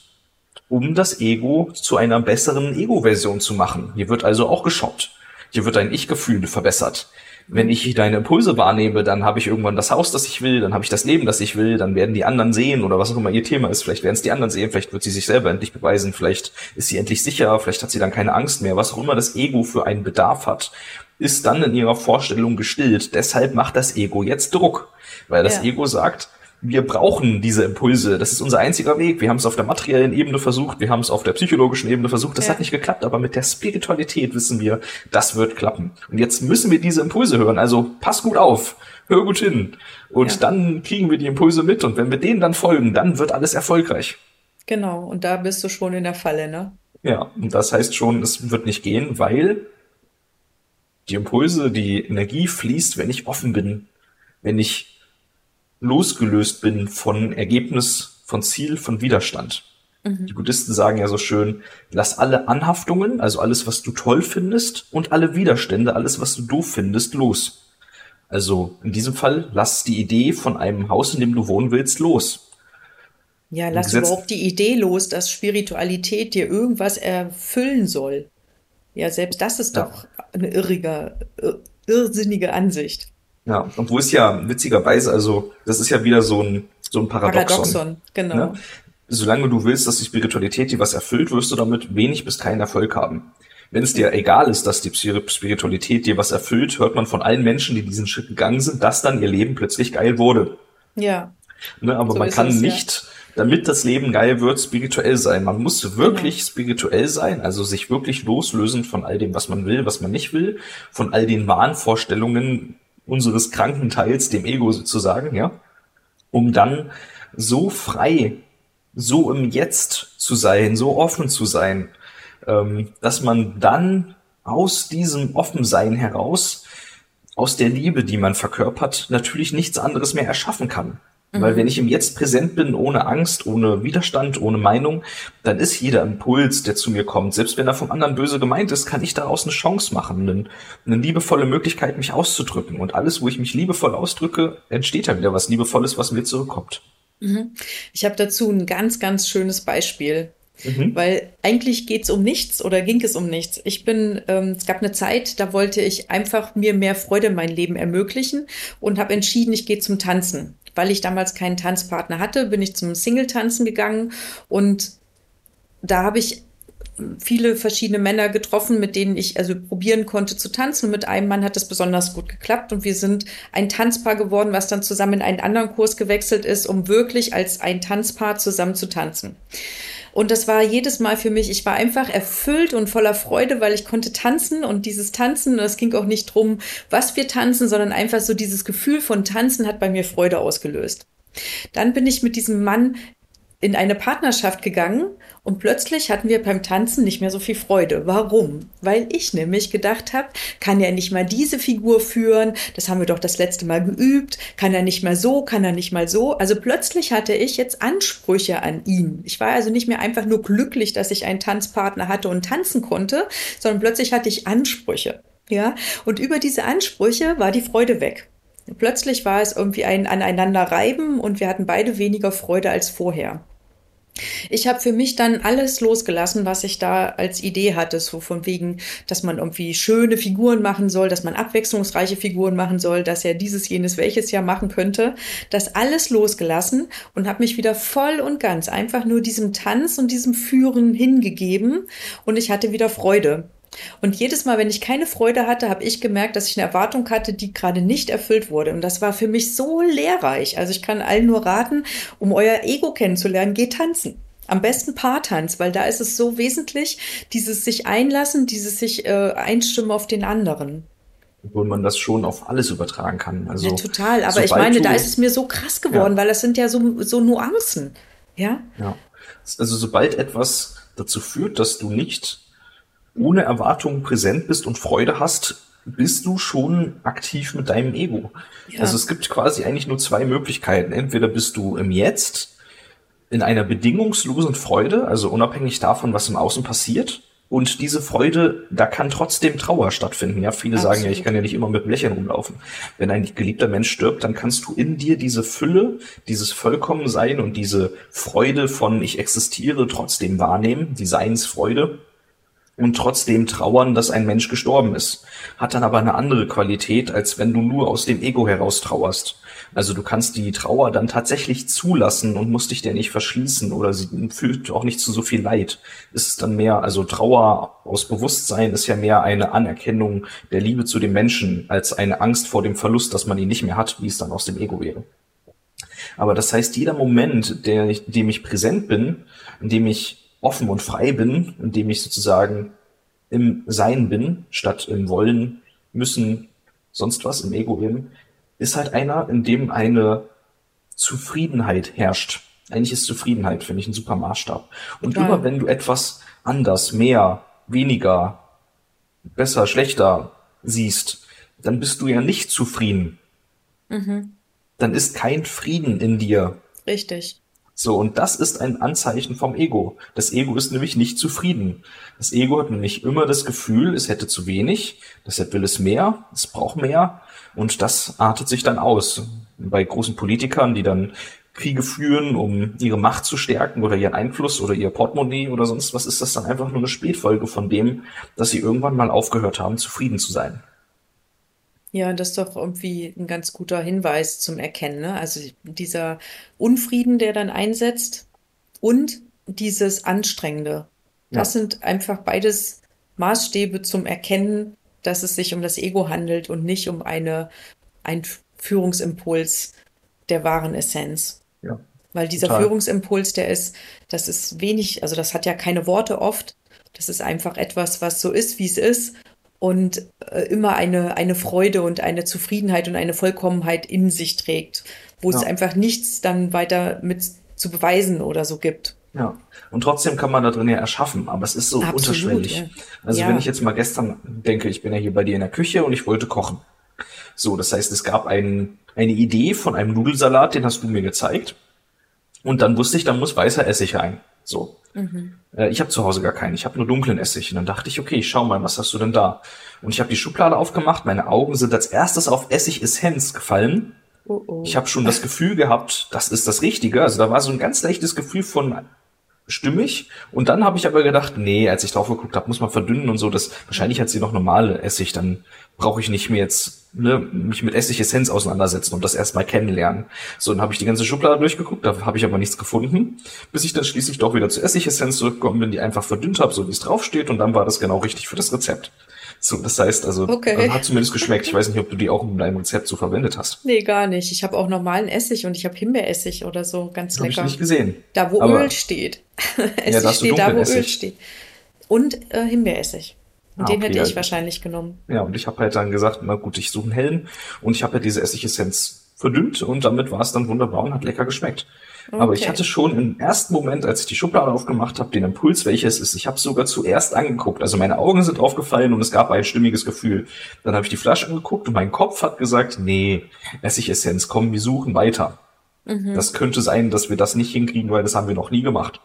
A: um das Ego zu einer besseren Ego-Version zu machen. Hier wird also auch geschoppt. Hier wird dein Ich-Gefühl verbessert wenn ich deine Impulse wahrnehme, dann habe ich irgendwann das Haus, das ich will, dann habe ich das Leben, das ich will, dann werden die anderen sehen oder was auch immer ihr Thema ist. Vielleicht werden es die anderen sehen, vielleicht wird sie sich selber endlich beweisen, vielleicht ist sie endlich sicher, vielleicht hat sie dann keine Angst mehr. Was auch immer das Ego für einen Bedarf hat, ist dann in ihrer Vorstellung gestillt. Deshalb macht das Ego jetzt Druck, weil das ja. Ego sagt, wir brauchen diese Impulse. Das ist unser einziger Weg. Wir haben es auf der materiellen Ebene versucht, wir haben es auf der psychologischen Ebene versucht. Das ja. hat nicht geklappt, aber mit der Spiritualität wissen wir, das wird klappen. Und jetzt müssen wir diese Impulse hören. Also pass gut auf, hör gut hin. Und ja. dann kriegen wir die Impulse mit. Und wenn wir denen dann folgen, dann wird alles erfolgreich.
B: Genau. Und da bist du schon in der Falle, ne?
A: Ja. Und das heißt schon, es wird nicht gehen, weil die Impulse, die Energie fließt, wenn ich offen bin, wenn ich losgelöst bin von Ergebnis, von Ziel, von Widerstand. Mhm. Die Buddhisten sagen ja so schön, lass alle Anhaftungen, also alles, was du toll findest, und alle Widerstände, alles, was du doof findest, los. Also in diesem Fall, lass die Idee von einem Haus, in dem du wohnen willst, los.
B: Ja, lass überhaupt die Idee los, dass Spiritualität dir irgendwas erfüllen soll. Ja, selbst das ist ja. doch eine irrige, irrsinnige Ansicht.
A: Ja, obwohl es ja witzigerweise, also das ist ja wieder so ein, so ein Paradoxon. Paradoxon,
B: genau. Ne?
A: Solange du willst, dass die Spiritualität dir was erfüllt, wirst du damit wenig bis keinen Erfolg haben. Wenn es dir egal ist, dass die Spiritualität dir was erfüllt, hört man von allen Menschen, die diesen Schritt gegangen sind, dass dann ihr Leben plötzlich geil wurde.
B: Ja.
A: Ne, aber so man kann es, nicht. Damit das Leben geil wird, spirituell sein. Man muss wirklich genau. spirituell sein, also sich wirklich loslösen von all dem, was man will, was man nicht will, von all den Wahnvorstellungen, unseres kranken Teils, dem Ego sozusagen, ja, um dann so frei, so im Jetzt zu sein, so offen zu sein, ähm, dass man dann aus diesem Offensein heraus, aus der Liebe, die man verkörpert, natürlich nichts anderes mehr erschaffen kann. Mhm. Weil wenn ich im Jetzt präsent bin, ohne Angst, ohne Widerstand, ohne Meinung, dann ist jeder Impuls, der zu mir kommt, selbst wenn er vom anderen böse gemeint ist, kann ich daraus eine Chance machen, eine, eine liebevolle Möglichkeit, mich auszudrücken. Und alles, wo ich mich liebevoll ausdrücke, entsteht da wieder was Liebevolles, was mir zurückkommt.
B: Mhm. Ich habe dazu ein ganz, ganz schönes Beispiel. Mhm. Weil eigentlich geht es um nichts oder ging es um nichts. Ich bin, ähm, es gab eine Zeit, da wollte ich einfach mir mehr Freude in mein Leben ermöglichen und habe entschieden, ich gehe zum Tanzen. Weil ich damals keinen Tanzpartner hatte, bin ich zum Single-Tanzen gegangen und da habe ich viele verschiedene Männer getroffen, mit denen ich also probieren konnte zu tanzen. Mit einem Mann hat das besonders gut geklappt und wir sind ein Tanzpaar geworden, was dann zusammen in einen anderen Kurs gewechselt ist, um wirklich als ein Tanzpaar zusammen zu tanzen. Und das war jedes Mal für mich, ich war einfach erfüllt und voller Freude, weil ich konnte tanzen und dieses Tanzen, es ging auch nicht drum, was wir tanzen, sondern einfach so dieses Gefühl von Tanzen hat bei mir Freude ausgelöst. Dann bin ich mit diesem Mann in eine Partnerschaft gegangen und plötzlich hatten wir beim Tanzen nicht mehr so viel Freude. Warum? Weil ich nämlich gedacht habe, kann er nicht mal diese Figur führen? Das haben wir doch das letzte Mal geübt. Kann er nicht mal so? Kann er nicht mal so? Also plötzlich hatte ich jetzt Ansprüche an ihn. Ich war also nicht mehr einfach nur glücklich, dass ich einen Tanzpartner hatte und tanzen konnte, sondern plötzlich hatte ich Ansprüche. Ja, und über diese Ansprüche war die Freude weg. Plötzlich war es irgendwie ein Aneinanderreiben und wir hatten beide weniger Freude als vorher. Ich habe für mich dann alles losgelassen, was ich da als Idee hatte, so von wegen, dass man irgendwie schöne Figuren machen soll, dass man abwechslungsreiche Figuren machen soll, dass er dieses, jenes, welches Jahr machen könnte. Das alles losgelassen und habe mich wieder voll und ganz einfach nur diesem Tanz und diesem Führen hingegeben und ich hatte wieder Freude. Und jedes Mal, wenn ich keine Freude hatte, habe ich gemerkt, dass ich eine Erwartung hatte, die gerade nicht erfüllt wurde. Und das war für mich so lehrreich. Also ich kann allen nur raten, um euer Ego kennenzulernen, geht tanzen. Am besten Paartanz, weil da ist es so wesentlich, dieses sich einlassen, dieses sich äh, einstimmen auf den anderen.
A: Obwohl man das schon auf alles übertragen kann. Also,
B: ja, total. Aber ich meine, da ist es mir so krass geworden, ja. weil das sind ja so, so Nuancen. Ja?
A: Ja. Also sobald etwas dazu führt, dass du nicht ohne Erwartungen präsent bist und Freude hast, bist du schon aktiv mit deinem Ego. Ja. Also es gibt quasi eigentlich nur zwei Möglichkeiten. Entweder bist du im Jetzt in einer bedingungslosen Freude, also unabhängig davon, was im Außen passiert. Und diese Freude, da kann trotzdem Trauer stattfinden. Ja, viele Absolut. sagen ja, ich kann ja nicht immer mit dem Lächeln rumlaufen. Wenn ein geliebter Mensch stirbt, dann kannst du in dir diese Fülle, dieses Vollkommensein und diese Freude von ich existiere trotzdem wahrnehmen, die Seinsfreude und trotzdem trauern, dass ein Mensch gestorben ist. Hat dann aber eine andere Qualität, als wenn du nur aus dem Ego heraus trauerst. Also du kannst die Trauer dann tatsächlich zulassen und musst dich der nicht verschließen oder sie fühlt auch nicht zu so viel Leid. Ist dann mehr, also Trauer aus Bewusstsein ist ja mehr eine Anerkennung der Liebe zu dem Menschen als eine Angst vor dem Verlust, dass man ihn nicht mehr hat, wie es dann aus dem Ego wäre. Aber das heißt, jeder Moment, der, in dem ich präsent bin, in dem ich offen und frei bin, indem ich sozusagen im Sein bin, statt im Wollen, müssen, sonst was, im Ego eben, ist halt einer, in dem eine Zufriedenheit herrscht. Eigentlich ist Zufriedenheit, finde ich, ein super Maßstab. Und Total. immer wenn du etwas anders, mehr, weniger, besser, schlechter siehst, dann bist du ja nicht zufrieden. Mhm. Dann ist kein Frieden in dir.
B: Richtig.
A: So, und das ist ein Anzeichen vom Ego. Das Ego ist nämlich nicht zufrieden. Das Ego hat nämlich immer das Gefühl, es hätte zu wenig, deshalb will es mehr, es braucht mehr und das artet sich dann aus. Bei großen Politikern, die dann Kriege führen, um ihre Macht zu stärken oder ihren Einfluss oder ihr Portemonnaie oder sonst was, ist das dann einfach nur eine Spätfolge von dem, dass sie irgendwann mal aufgehört haben, zufrieden zu sein.
B: Ja, das ist doch irgendwie ein ganz guter Hinweis zum Erkennen. Ne? Also dieser Unfrieden, der dann einsetzt und dieses Anstrengende. Das ja. sind einfach beides Maßstäbe zum Erkennen, dass es sich um das Ego handelt und nicht um eine, ein Führungsimpuls der wahren Essenz. Ja. Weil dieser Total. Führungsimpuls, der ist, das ist wenig, also das hat ja keine Worte oft. Das ist einfach etwas, was so ist, wie es ist und äh, immer eine, eine Freude und eine Zufriedenheit und eine Vollkommenheit in sich trägt, wo ja. es einfach nichts dann weiter mit zu beweisen oder so gibt.
A: Ja, und trotzdem kann man da drin ja erschaffen, aber es ist so Absolut, unterschwellig. Ja. Also ja. wenn ich jetzt mal gestern denke, ich bin ja hier bei dir in der Küche und ich wollte kochen. So, das heißt, es gab ein, eine Idee von einem Nudelsalat, den hast du mir gezeigt. Und dann wusste ich, da muss weißer Essig rein. So. Mhm. Äh, ich habe zu Hause gar keinen. Ich habe nur dunklen Essig. Und dann dachte ich, okay, schau mal, was hast du denn da? Und ich habe die Schublade aufgemacht. Meine Augen sind als erstes auf Essig-Essenz gefallen. Oh oh. Ich habe schon das Gefühl gehabt, das ist das Richtige. Also da war so ein ganz leichtes Gefühl von stimmig. Und dann habe ich aber gedacht, nee, als ich drauf geguckt habe, muss man verdünnen und so. Das wahrscheinlich hat sie noch normale Essig. Dann brauche ich nicht mehr jetzt ne, mich mit Essigessenz auseinandersetzen und das erstmal kennenlernen. So, dann habe ich die ganze Schublade durchgeguckt, da habe ich aber nichts gefunden, bis ich dann schließlich doch wieder zu Essigessenz zurückgekommen bin, die einfach verdünnt habe, so wie es draufsteht. Und dann war das genau richtig für das Rezept. So, das heißt also, okay. hat zumindest geschmeckt. Ich <laughs> weiß nicht, ob du die auch in deinem Rezept so verwendet hast.
B: Nee, gar nicht. Ich habe auch normalen Essig und ich habe Himbeeressig oder so, ganz lecker.
A: Hab ich nicht gesehen.
B: Da, wo Aber Öl steht. <laughs> Essig ja, steht da, wo Essig. Öl steht. Und äh, Himbeeressig. Und ah, den okay, hätte ich ja. wahrscheinlich genommen.
A: Ja, und ich habe halt dann gesagt, na gut, ich suche einen hellen. Und ich habe ja diese Essigessenz verdünnt und damit war es dann wunderbar und hat lecker geschmeckt. Okay. Aber ich hatte schon im ersten Moment, als ich die Schublade aufgemacht habe, den Impuls, welches ist. Ich habe sogar zuerst angeguckt. Also meine Augen sind aufgefallen und es gab ein stimmiges Gefühl. Dann habe ich die Flasche angeguckt und mein Kopf hat gesagt, nee, Essigessenz, komm, wir suchen weiter. Mhm. Das könnte sein, dass wir das nicht hinkriegen, weil das haben wir noch nie gemacht.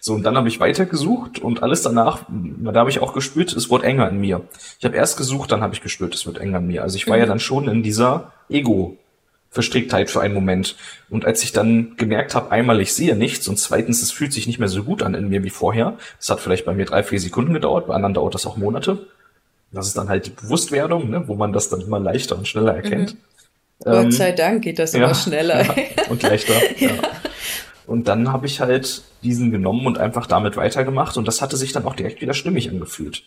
A: So, und dann habe ich weitergesucht und alles danach, da habe ich auch gespürt, es wurde enger in mir. Ich habe erst gesucht, dann habe ich gespürt, es wird enger in mir. Also ich war mhm. ja dann schon in dieser Ego Verstricktheit für einen Moment. Und als ich dann gemerkt habe, einmal ich sehe nichts und zweitens es fühlt sich nicht mehr so gut an in mir wie vorher. Das hat vielleicht bei mir drei, vier Sekunden gedauert, bei anderen dauert das auch Monate. Das ist dann halt die Bewusstwerdung, ne, wo man das dann immer leichter und schneller erkennt. Mhm.
B: Gott ähm, sei Dank geht das ja, immer schneller. <laughs> Ja,
A: und leichter. <laughs> ja. Und dann habe ich halt diesen genommen und einfach damit weitergemacht und das hatte sich dann auch direkt wieder stimmig angefühlt.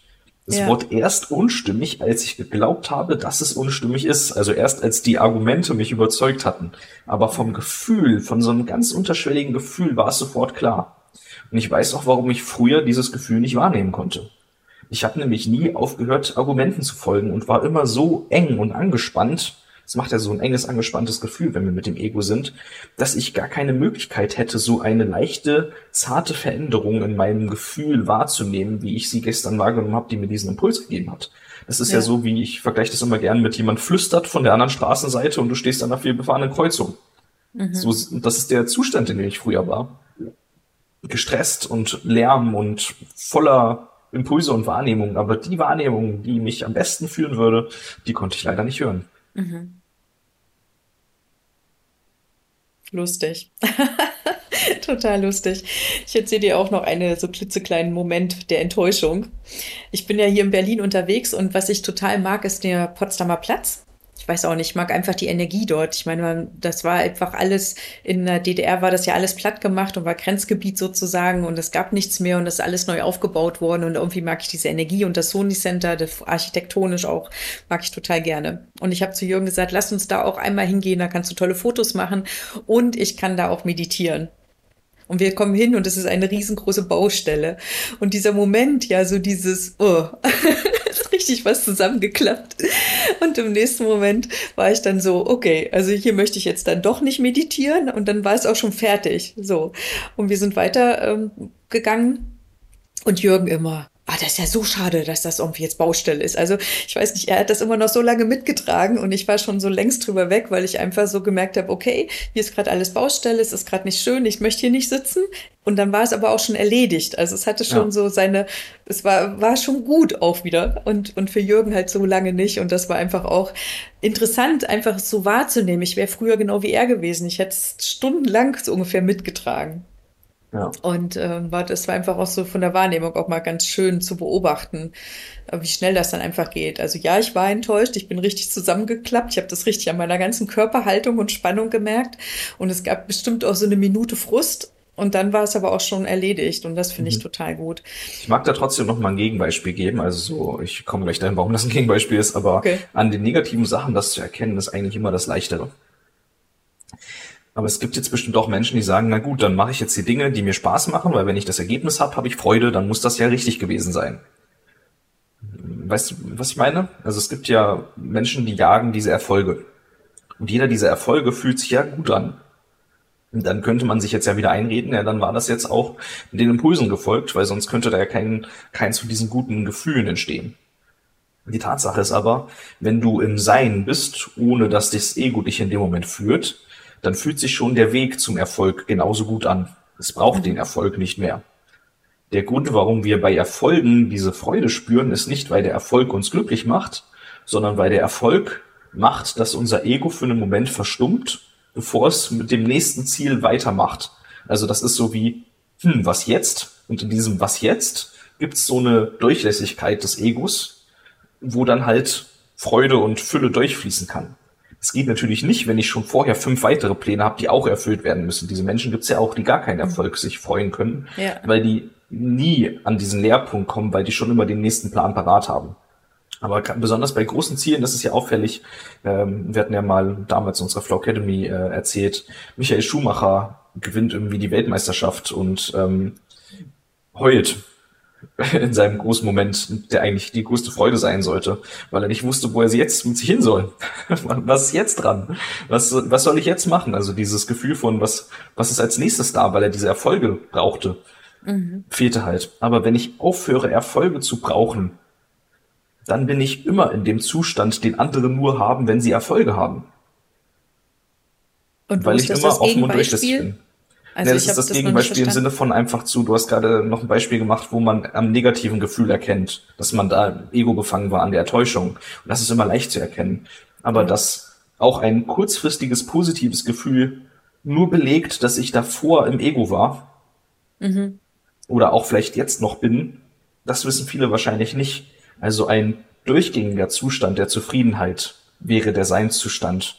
A: Es ja. wurde erst unstimmig, als ich geglaubt habe, dass es unstimmig ist. Also erst als die Argumente mich überzeugt hatten. Aber vom Gefühl, von so einem ganz unterschwelligen Gefühl war es sofort klar. Und ich weiß auch, warum ich früher dieses Gefühl nicht wahrnehmen konnte. Ich habe nämlich nie aufgehört, Argumenten zu folgen und war immer so eng und angespannt, das macht ja so ein enges, angespanntes Gefühl, wenn wir mit dem Ego sind, dass ich gar keine Möglichkeit hätte, so eine leichte, zarte Veränderung in meinem Gefühl wahrzunehmen, wie ich sie gestern wahrgenommen habe, die mir diesen Impuls gegeben hat. Das ist ja, ja so, wie ich vergleiche das immer gern mit jemand flüstert von der anderen Straßenseite und du stehst an einer vielbefahrenen Kreuzung. Mhm. So, das ist der Zustand, in dem ich früher war. Gestresst und Lärm und voller Impulse und Wahrnehmungen. Aber die Wahrnehmung, die mich am besten fühlen würde, die konnte ich leider nicht hören. Mhm.
B: Lustig. <laughs> Total lustig. Ich erzähle dir auch noch einen so klitzekleinen Moment der Enttäuschung. Ich bin ja hier in Berlin unterwegs und was ich total mag, ist der Potsdamer Platz ich weiß auch nicht, ich mag einfach die Energie dort. Ich meine, das war einfach alles, in der DDR war das ja alles platt gemacht und war Grenzgebiet sozusagen und es gab nichts mehr und das ist alles neu aufgebaut worden und irgendwie mag ich diese Energie und das Sony Center, das architektonisch auch, mag ich total gerne. Und ich habe zu Jürgen gesagt, lass uns da auch einmal hingehen, da kannst du tolle Fotos machen und ich kann da auch meditieren. Und wir kommen hin und es ist eine riesengroße Baustelle. Und dieser Moment, ja, so dieses, oh, <laughs> richtig was zusammengeklappt. Und im nächsten Moment war ich dann so, okay, also hier möchte ich jetzt dann doch nicht meditieren und dann war es auch schon fertig. So. Und wir sind weiter ähm, gegangen und Jürgen immer, ah, das ist ja so schade, dass das irgendwie jetzt Baustelle ist. Also ich weiß nicht, er hat das immer noch so lange mitgetragen und ich war schon so längst drüber weg, weil ich einfach so gemerkt habe, okay, hier ist gerade alles Baustelle, es ist gerade nicht schön, ich möchte hier nicht sitzen. Und dann war es aber auch schon erledigt. Also es hatte schon ja. so seine, es war, war schon gut auch wieder und, und für Jürgen halt so lange nicht. Und das war einfach auch interessant, einfach so wahrzunehmen. Ich wäre früher genau wie er gewesen. Ich hätte es stundenlang so ungefähr mitgetragen. Ja. Und ähm, war, das war einfach auch so von der Wahrnehmung auch mal ganz schön zu beobachten, äh, wie schnell das dann einfach geht. Also ja, ich war enttäuscht, ich bin richtig zusammengeklappt, ich habe das richtig an meiner ganzen Körperhaltung und Spannung gemerkt. Und es gab bestimmt auch so eine Minute Frust. Und dann war es aber auch schon erledigt und das finde ich mhm. total gut.
A: Ich mag da trotzdem noch mal ein Gegenbeispiel geben. Also so, ich komme gleich dahin, warum das ein Gegenbeispiel ist, aber okay. an den negativen Sachen das zu erkennen, ist eigentlich immer das Leichtere. Aber es gibt jetzt bestimmt auch Menschen, die sagen, na gut, dann mache ich jetzt die Dinge, die mir Spaß machen, weil wenn ich das Ergebnis habe, habe ich Freude, dann muss das ja richtig gewesen sein. Weißt du, was ich meine? Also es gibt ja Menschen, die jagen diese Erfolge. Und jeder dieser Erfolge fühlt sich ja gut an. Und dann könnte man sich jetzt ja wieder einreden, ja, dann war das jetzt auch den Impulsen gefolgt, weil sonst könnte da ja kein, keins von diesen guten Gefühlen entstehen. Die Tatsache ist aber, wenn du im Sein bist, ohne dass das Ego dich in dem Moment führt, dann fühlt sich schon der Weg zum Erfolg genauso gut an. Es braucht den Erfolg nicht mehr. Der Grund, warum wir bei Erfolgen diese Freude spüren, ist nicht, weil der Erfolg uns glücklich macht, sondern weil der Erfolg macht, dass unser Ego für einen Moment verstummt, bevor es mit dem nächsten Ziel weitermacht. Also das ist so wie, hm, was jetzt? Und in diesem was jetzt gibt's so eine Durchlässigkeit des Egos, wo dann halt Freude und Fülle durchfließen kann. Es geht natürlich nicht, wenn ich schon vorher fünf weitere Pläne habe, die auch erfüllt werden müssen. Diese Menschen gibt es ja auch, die gar keinen Erfolg sich freuen können, ja. weil die nie an diesen Lehrpunkt kommen, weil die schon immer den nächsten Plan parat haben. Aber besonders bei großen Zielen, das ist ja auffällig. Ähm, wir hatten ja mal damals in unserer Flow Academy äh, erzählt, Michael Schumacher gewinnt irgendwie die Weltmeisterschaft und ähm, heult <laughs> in seinem großen Moment, der eigentlich die größte Freude sein sollte, weil er nicht wusste, wo er jetzt mit sich hin soll. <laughs> was ist jetzt dran? Was, was soll ich jetzt machen? Also dieses Gefühl von, was, was ist als nächstes da, weil er diese Erfolge brauchte, mhm. fehlte halt. Aber wenn ich aufhöre, Erfolge zu brauchen, dann bin ich immer in dem Zustand, den andere nur haben, wenn sie Erfolge haben. Und weil ich immer offen und durchlässig bin. Also nee, das ist das, das Gegenbeispiel im Sinne von einfach zu, du hast gerade noch ein Beispiel gemacht, wo man am negativen Gefühl erkennt, dass man da Ego gefangen war an der Enttäuschung. Und das ist immer leicht zu erkennen. Aber ja. dass auch ein kurzfristiges positives Gefühl nur belegt, dass ich davor im Ego war. Mhm. Oder auch vielleicht jetzt noch bin, das wissen viele wahrscheinlich nicht. Also ein durchgängiger Zustand der Zufriedenheit wäre der Seinszustand.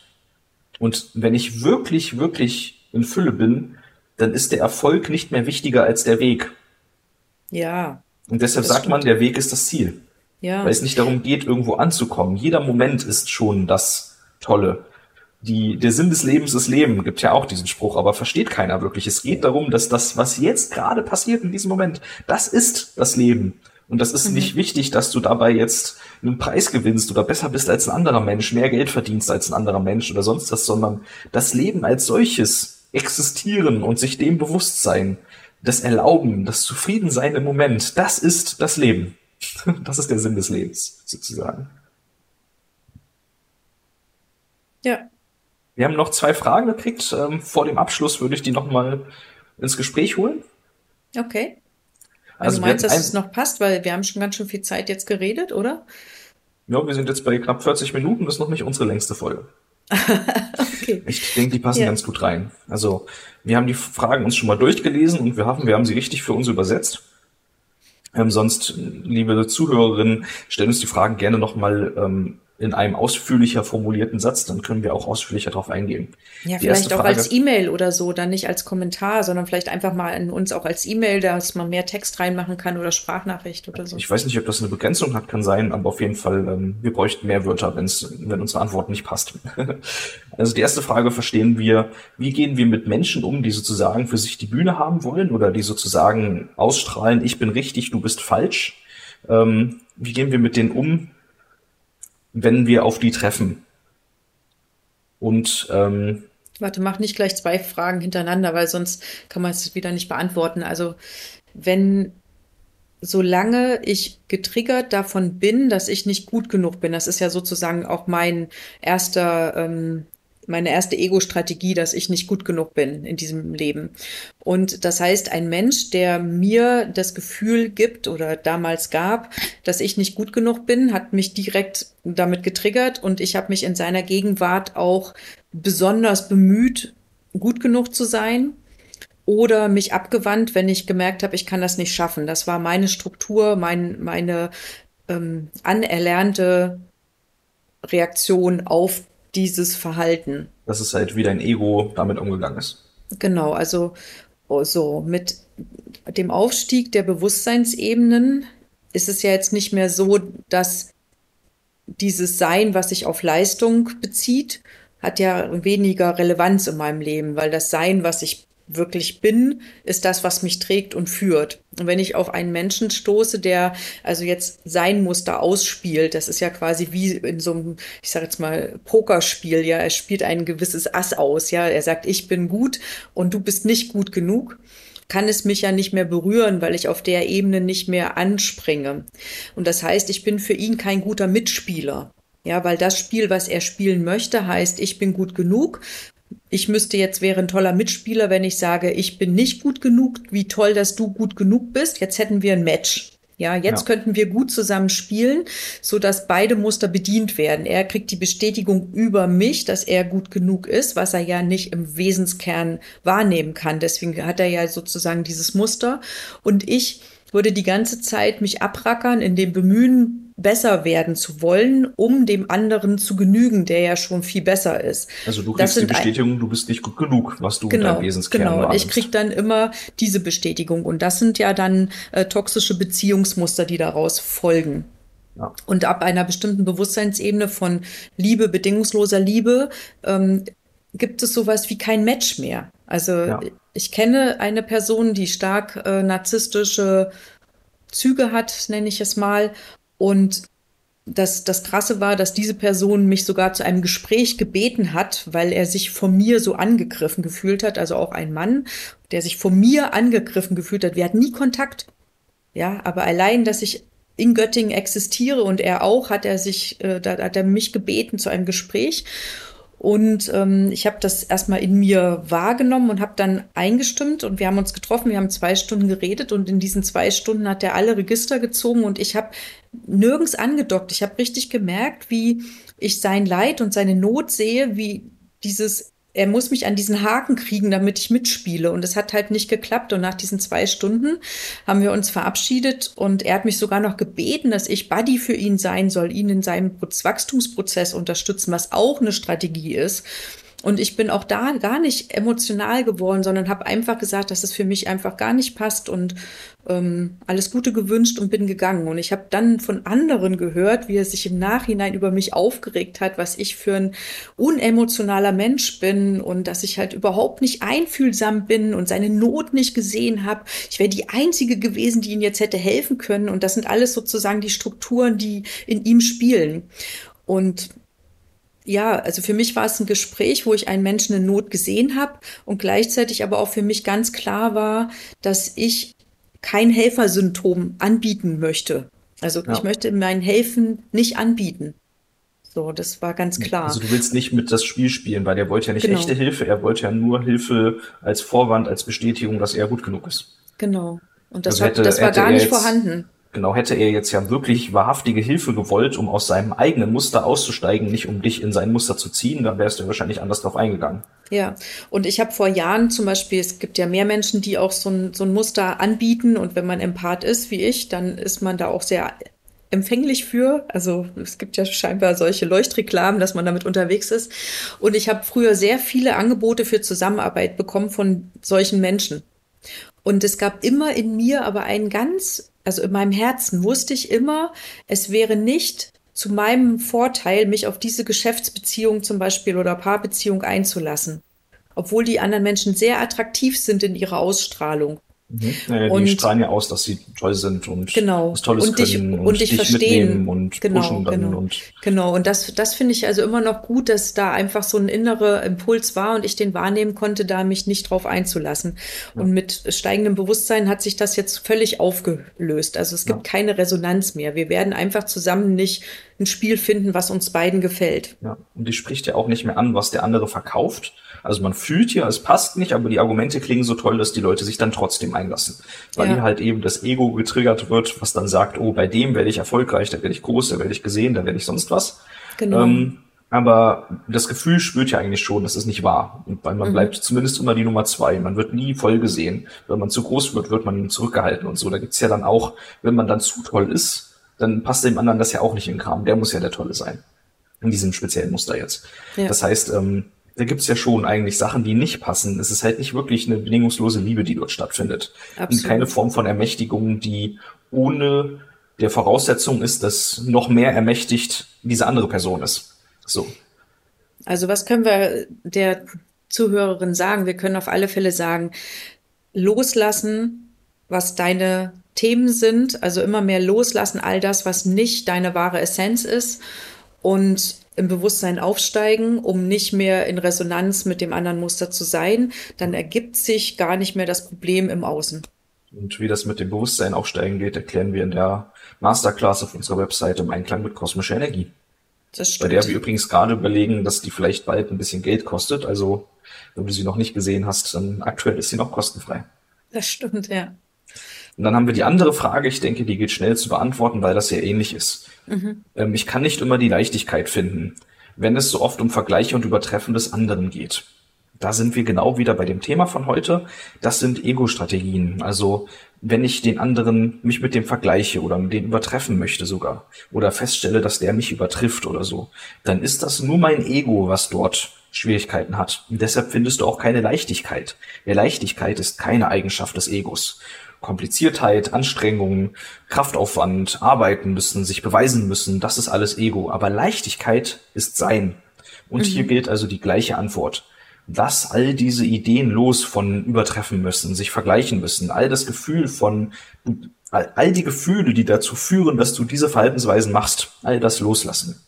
A: Und wenn ich wirklich, wirklich in Fülle bin, dann ist der Erfolg nicht mehr wichtiger als der Weg.
B: Ja.
A: Und deshalb sagt stimmt. man, der Weg ist das Ziel. Ja. Weil es nicht darum geht, irgendwo anzukommen. Jeder Moment ist schon das Tolle. Die, der Sinn des Lebens ist Leben, gibt ja auch diesen Spruch, aber versteht keiner wirklich. Es geht darum, dass das, was jetzt gerade passiert in diesem Moment, das ist das Leben. Und das ist mhm. nicht wichtig, dass du dabei jetzt einen Preis gewinnst oder besser bist als ein anderer Mensch, mehr Geld verdienst als ein anderer Mensch oder sonst was, sondern das Leben als solches Existieren und sich dem bewusst sein, das Erlauben, das Zufriedensein im Moment, das ist das Leben. <laughs> Das ist der Sinn des Lebens, sozusagen.
B: Ja.
A: Wir haben noch zwei Fragen gekriegt. Ähm, vor dem Abschluss würde ich die nochmal ins Gespräch holen.
B: Okay. Also, also meinst, dass es noch passt, weil wir haben schon ganz schön viel Zeit jetzt geredet, oder?
A: Ja, wir sind jetzt bei knapp 40 Minuten, das ist noch nicht unsere längste Folge. Okay. Ich denke, die passen ja. ganz gut rein. Also, wir haben die Fragen uns schon mal durchgelesen und wir hoffen, wir haben sie richtig für uns übersetzt. Ähm, sonst, liebe Zuhörerinnen, stellen uns die Fragen gerne nochmal ähm, in einem ausführlicher formulierten Satz, dann können wir auch ausführlicher darauf eingehen.
B: Ja, Die vielleicht auch als E-Mail oder so, dann nicht als Kommentar, sondern vielleicht einfach mal in uns auch als E-Mail, dass man mehr Text reinmachen kann oder Sprachnachricht oder so.
A: Ich weiß nicht, ob das eine Begrenzung hat, kann sein, aber auf jeden Fall, ähm, wir bräuchten mehr Wörter, wenn's, wenn unsere Antwort nicht passt. <laughs> also die erste Frage verstehen wir, wie gehen wir mit Menschen um, die sozusagen für sich die Bühne haben wollen oder die sozusagen ausstrahlen, ich bin richtig, du bist falsch. Ähm, wie gehen wir mit denen um, wenn wir auf die treffen. Und ähm,
B: Warte, mach nicht gleich zwei Fragen hintereinander, weil sonst kann man es wieder nicht beantworten. Also wenn solange ich getriggert davon bin, dass ich nicht gut genug bin, das ist ja sozusagen auch mein erster ähm, meine erste Ego-Strategie, dass ich nicht gut genug bin in diesem Leben. Und das heißt, ein Mensch, der mir das Gefühl gibt oder damals gab, dass ich nicht gut genug bin, hat mich direkt damit getriggert und ich habe mich in seiner Gegenwart auch besonders bemüht, gut genug zu sein oder mich abgewandt, wenn ich gemerkt habe, ich kann das nicht schaffen. Das war meine Struktur, mein, meine ähm, anerlernte Reaktion auf dieses Verhalten.
A: Dass es halt wie dein Ego damit umgegangen ist.
B: Genau, also oh, so mit dem Aufstieg der Bewusstseinsebenen ist es ja jetzt nicht mehr so, dass dieses Sein, was sich auf Leistung bezieht, hat ja weniger Relevanz in meinem Leben, weil das Sein, was ich wirklich bin, ist das, was mich trägt und führt. Und wenn ich auf einen Menschen stoße, der also jetzt sein Muster ausspielt, das ist ja quasi wie in so einem, ich sage jetzt mal, Pokerspiel, ja, er spielt ein gewisses Ass aus, ja, er sagt, ich bin gut und du bist nicht gut genug kann es mich ja nicht mehr berühren, weil ich auf der Ebene nicht mehr anspringe. Und das heißt, ich bin für ihn kein guter Mitspieler. Ja, weil das Spiel, was er spielen möchte, heißt, ich bin gut genug ich müsste jetzt wäre ein toller Mitspieler, wenn ich sage, ich bin nicht gut genug, wie toll, dass du gut genug bist. Jetzt hätten wir ein Match. Ja, jetzt ja. könnten wir gut zusammen spielen, so dass beide Muster bedient werden. Er kriegt die Bestätigung über mich, dass er gut genug ist, was er ja nicht im Wesenskern wahrnehmen kann. Deswegen hat er ja sozusagen dieses Muster. Und ich würde die ganze Zeit mich abrackern in dem Bemühen, besser werden zu wollen, um dem anderen zu genügen, der ja schon viel besser ist.
A: Also du kriegst die Bestätigung, du bist nicht gut genug, was du
B: genau,
A: mit deinem Wesenskern
B: Genau, wahrnimmst. ich krieg dann immer diese Bestätigung und das sind ja dann äh, toxische Beziehungsmuster, die daraus folgen. Ja. Und ab einer bestimmten Bewusstseinsebene von Liebe, bedingungsloser Liebe, ähm, gibt es sowas wie kein Match mehr. Also ja. ich kenne eine Person, die stark äh, narzisstische Züge hat, nenne ich es mal, und das, das Krasse war, dass diese Person mich sogar zu einem Gespräch gebeten hat, weil er sich von mir so angegriffen gefühlt hat. Also auch ein Mann, der sich von mir angegriffen gefühlt hat. Wir hatten nie Kontakt. Ja, aber allein, dass ich in Göttingen existiere und er auch, hat er sich, äh, da hat er mich gebeten zu einem Gespräch. Und ähm, ich habe das erstmal in mir wahrgenommen und habe dann eingestimmt und wir haben uns getroffen, wir haben zwei Stunden geredet und in diesen zwei Stunden hat er alle Register gezogen und ich habe nirgends angedockt. Ich habe richtig gemerkt, wie ich sein Leid und seine Not sehe, wie dieses er muss mich an diesen Haken kriegen, damit ich mitspiele. Und es hat halt nicht geklappt. Und nach diesen zwei Stunden haben wir uns verabschiedet und er hat mich sogar noch gebeten, dass ich Buddy für ihn sein soll, ihn in seinem Wachstumsprozess unterstützen, was auch eine Strategie ist. Und ich bin auch da gar nicht emotional geworden, sondern habe einfach gesagt, dass es für mich einfach gar nicht passt und ähm, alles Gute gewünscht und bin gegangen. Und ich habe dann von anderen gehört, wie er sich im Nachhinein über mich aufgeregt hat, was ich für ein unemotionaler Mensch bin und dass ich halt überhaupt nicht einfühlsam bin und seine Not nicht gesehen habe. Ich wäre die Einzige gewesen, die ihm jetzt hätte helfen können. Und das sind alles sozusagen die Strukturen, die in ihm spielen. Und ja, also für mich war es ein Gespräch, wo ich einen Menschen in Not gesehen habe und gleichzeitig aber auch für mich ganz klar war, dass ich kein Helfersymptom anbieten möchte. Also ja. ich möchte mein Helfen nicht anbieten. So, das war ganz klar.
A: Also du willst nicht mit das Spiel spielen, weil der wollte ja nicht genau. echte Hilfe, er wollte ja nur Hilfe als Vorwand, als Bestätigung, dass er gut genug ist.
B: Genau. Und das, also hätte, das war gar nicht vorhanden.
A: Genau, hätte er jetzt ja wirklich wahrhaftige Hilfe gewollt, um aus seinem eigenen Muster auszusteigen, nicht um dich in sein Muster zu ziehen, dann wärst du wahrscheinlich anders drauf eingegangen.
B: Ja, und ich habe vor Jahren zum Beispiel, es gibt ja mehr Menschen, die auch so ein, so ein Muster anbieten und wenn man Empath ist wie ich, dann ist man da auch sehr empfänglich für. Also es gibt ja scheinbar solche Leuchtreklamen, dass man damit unterwegs ist. Und ich habe früher sehr viele Angebote für Zusammenarbeit bekommen von solchen Menschen. Und es gab immer in mir aber einen ganz also in meinem Herzen wusste ich immer, es wäre nicht zu meinem Vorteil, mich auf diese Geschäftsbeziehung zum Beispiel oder Paarbeziehung einzulassen. Obwohl die anderen Menschen sehr attraktiv sind in ihrer Ausstrahlung.
A: Mhm. Naja, und, die strahlen ja aus, dass sie toll sind und
B: genau.
A: was Tolles
B: und dich,
A: können
B: und, und dich, dich verstehen
A: und
B: genau,
A: pushen dann
B: genau.
A: und
B: genau und das das finde ich also immer noch gut, dass da einfach so ein innerer Impuls war und ich den wahrnehmen konnte, da mich nicht drauf einzulassen. Ja. Und mit steigendem Bewusstsein hat sich das jetzt völlig aufgelöst. Also es gibt ja. keine Resonanz mehr. Wir werden einfach zusammen nicht ein Spiel finden, was uns beiden gefällt.
A: Ja, und die spricht ja auch nicht mehr an, was der andere verkauft, also man fühlt ja, es passt nicht, aber die Argumente klingen so toll, dass die Leute sich dann trotzdem einlassen. Weil ja. halt eben das Ego getriggert wird, was dann sagt, oh, bei dem werde ich erfolgreich, da werde ich groß, da werde ich gesehen, da werde ich sonst was. Genau. Ähm, aber das Gefühl spürt ja eigentlich schon, das ist nicht wahr. Und weil man mhm. bleibt zumindest immer die Nummer zwei. Man wird nie voll gesehen. Wenn man zu groß wird, wird man zurückgehalten und so. Da gibt's ja dann auch, wenn man dann zu toll ist, dann passt dem anderen das ja auch nicht in den Kram. Der muss ja der Tolle sein. In diesem speziellen Muster jetzt. Ja. Das heißt, ähm, da gibt's ja schon eigentlich Sachen, die nicht passen. Es ist halt nicht wirklich eine bedingungslose Liebe, die dort stattfindet. Absolut. Und keine Form von Ermächtigung, die ohne der Voraussetzung ist, dass noch mehr ermächtigt diese andere Person ist. So.
B: Also was können wir der Zuhörerin sagen? Wir können auf alle Fälle sagen, loslassen, was deine Themen sind, also immer mehr loslassen, all das, was nicht deine wahre Essenz ist und im Bewusstsein aufsteigen, um nicht mehr in Resonanz mit dem anderen Muster zu sein, dann ergibt sich gar nicht mehr das Problem im Außen.
A: Und wie das mit dem Bewusstsein aufsteigen geht, erklären wir in der Masterclass auf unserer Webseite im Einklang mit kosmischer Energie. Das stimmt. Bei der wir übrigens gerade überlegen, dass die vielleicht bald ein bisschen Geld kostet. Also, wenn du sie noch nicht gesehen hast, dann aktuell ist sie noch kostenfrei.
B: Das stimmt, ja.
A: Und dann haben wir die andere Frage, ich denke, die geht schnell zu beantworten, weil das sehr ähnlich ist. Mhm. Ähm, ich kann nicht immer die Leichtigkeit finden, wenn es so oft um Vergleiche und Übertreffen des anderen geht. Da sind wir genau wieder bei dem Thema von heute. Das sind Ego-Strategien. Also wenn ich den anderen mich mit dem vergleiche oder den übertreffen möchte sogar oder feststelle, dass der mich übertrifft oder so, dann ist das nur mein Ego, was dort Schwierigkeiten hat. Und deshalb findest du auch keine Leichtigkeit. Der Leichtigkeit ist keine Eigenschaft des Egos. Kompliziertheit, Anstrengung, Kraftaufwand, arbeiten müssen, sich beweisen müssen, das ist alles Ego. Aber Leichtigkeit ist Sein. Und mhm. hier gilt also die gleiche Antwort. Lass all diese Ideen los von übertreffen müssen, sich vergleichen müssen, all das Gefühl von, all, all die Gefühle, die dazu führen, dass du diese Verhaltensweisen machst, all das loslassen.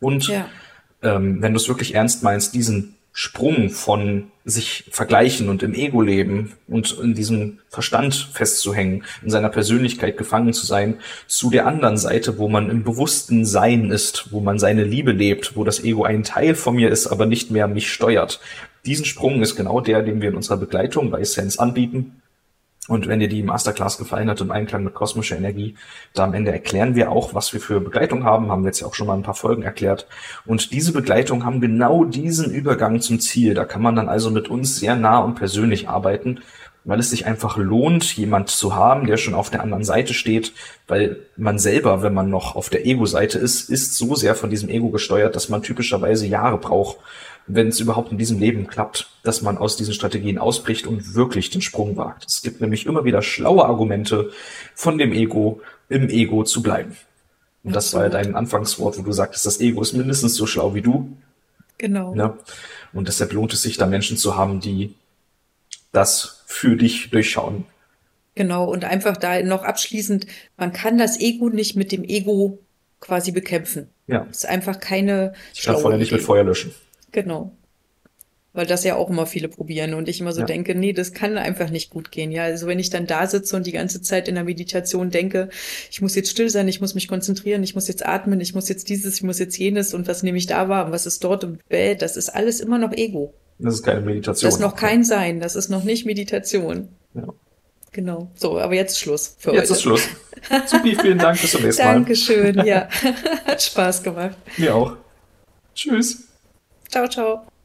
A: Und ja. ähm, wenn du es wirklich ernst meinst, diesen Sprung von sich vergleichen und im Ego leben und in diesem Verstand festzuhängen, in seiner Persönlichkeit gefangen zu sein, zu der anderen Seite, wo man im bewussten Sein ist, wo man seine Liebe lebt, wo das Ego ein Teil von mir ist, aber nicht mehr mich steuert. Diesen Sprung ist genau der, den wir in unserer Begleitung bei Sense anbieten und wenn dir die Masterclass gefallen hat im Einklang mit kosmischer Energie, da am Ende erklären wir auch, was wir für Begleitung haben, haben wir jetzt ja auch schon mal ein paar Folgen erklärt. Und diese Begleitung haben genau diesen Übergang zum Ziel. Da kann man dann also mit uns sehr nah und persönlich arbeiten, weil es sich einfach lohnt, jemand zu haben, der schon auf der anderen Seite steht, weil man selber, wenn man noch auf der Ego-Seite ist, ist so sehr von diesem Ego gesteuert, dass man typischerweise Jahre braucht, wenn es überhaupt in diesem Leben klappt, dass man aus diesen Strategien ausbricht und wirklich den Sprung wagt. Es gibt nämlich immer wieder schlaue Argumente von dem Ego, im Ego zu bleiben. Und das war ja dein Anfangswort, wo du sagtest, das Ego ist mindestens so schlau wie du.
B: Genau.
A: Ja? Ne? Und deshalb lohnt es sich, da Menschen zu haben, die das für dich durchschauen.
B: Genau. Und einfach da noch abschließend, man kann das Ego nicht mit dem Ego quasi bekämpfen.
A: Ja.
B: Es ist einfach keine.
A: Ich kann Feuer nicht mit Feuer löschen.
B: Genau. Weil das ja auch immer viele probieren und ich immer so ja. denke, nee, das kann einfach nicht gut gehen. Ja, also wenn ich dann da sitze und die ganze Zeit in der Meditation denke, ich muss jetzt still sein, ich muss mich konzentrieren, ich muss jetzt atmen, ich muss jetzt dieses, ich muss jetzt jenes und was nehme ich da wahr und was ist dort und bäh, das ist alles immer noch Ego.
A: Das ist keine Meditation.
B: Das ist noch kein Sein, das ist noch nicht Meditation. Ja. Genau. So, aber jetzt Schluss
A: für jetzt heute. Jetzt ist Schluss. Supi, vielen Dank, bis zum nächsten Mal. <laughs>
B: Dankeschön, ja. <laughs> Hat Spaß gemacht.
A: Mir auch. Tschüss.
B: Chao, chao.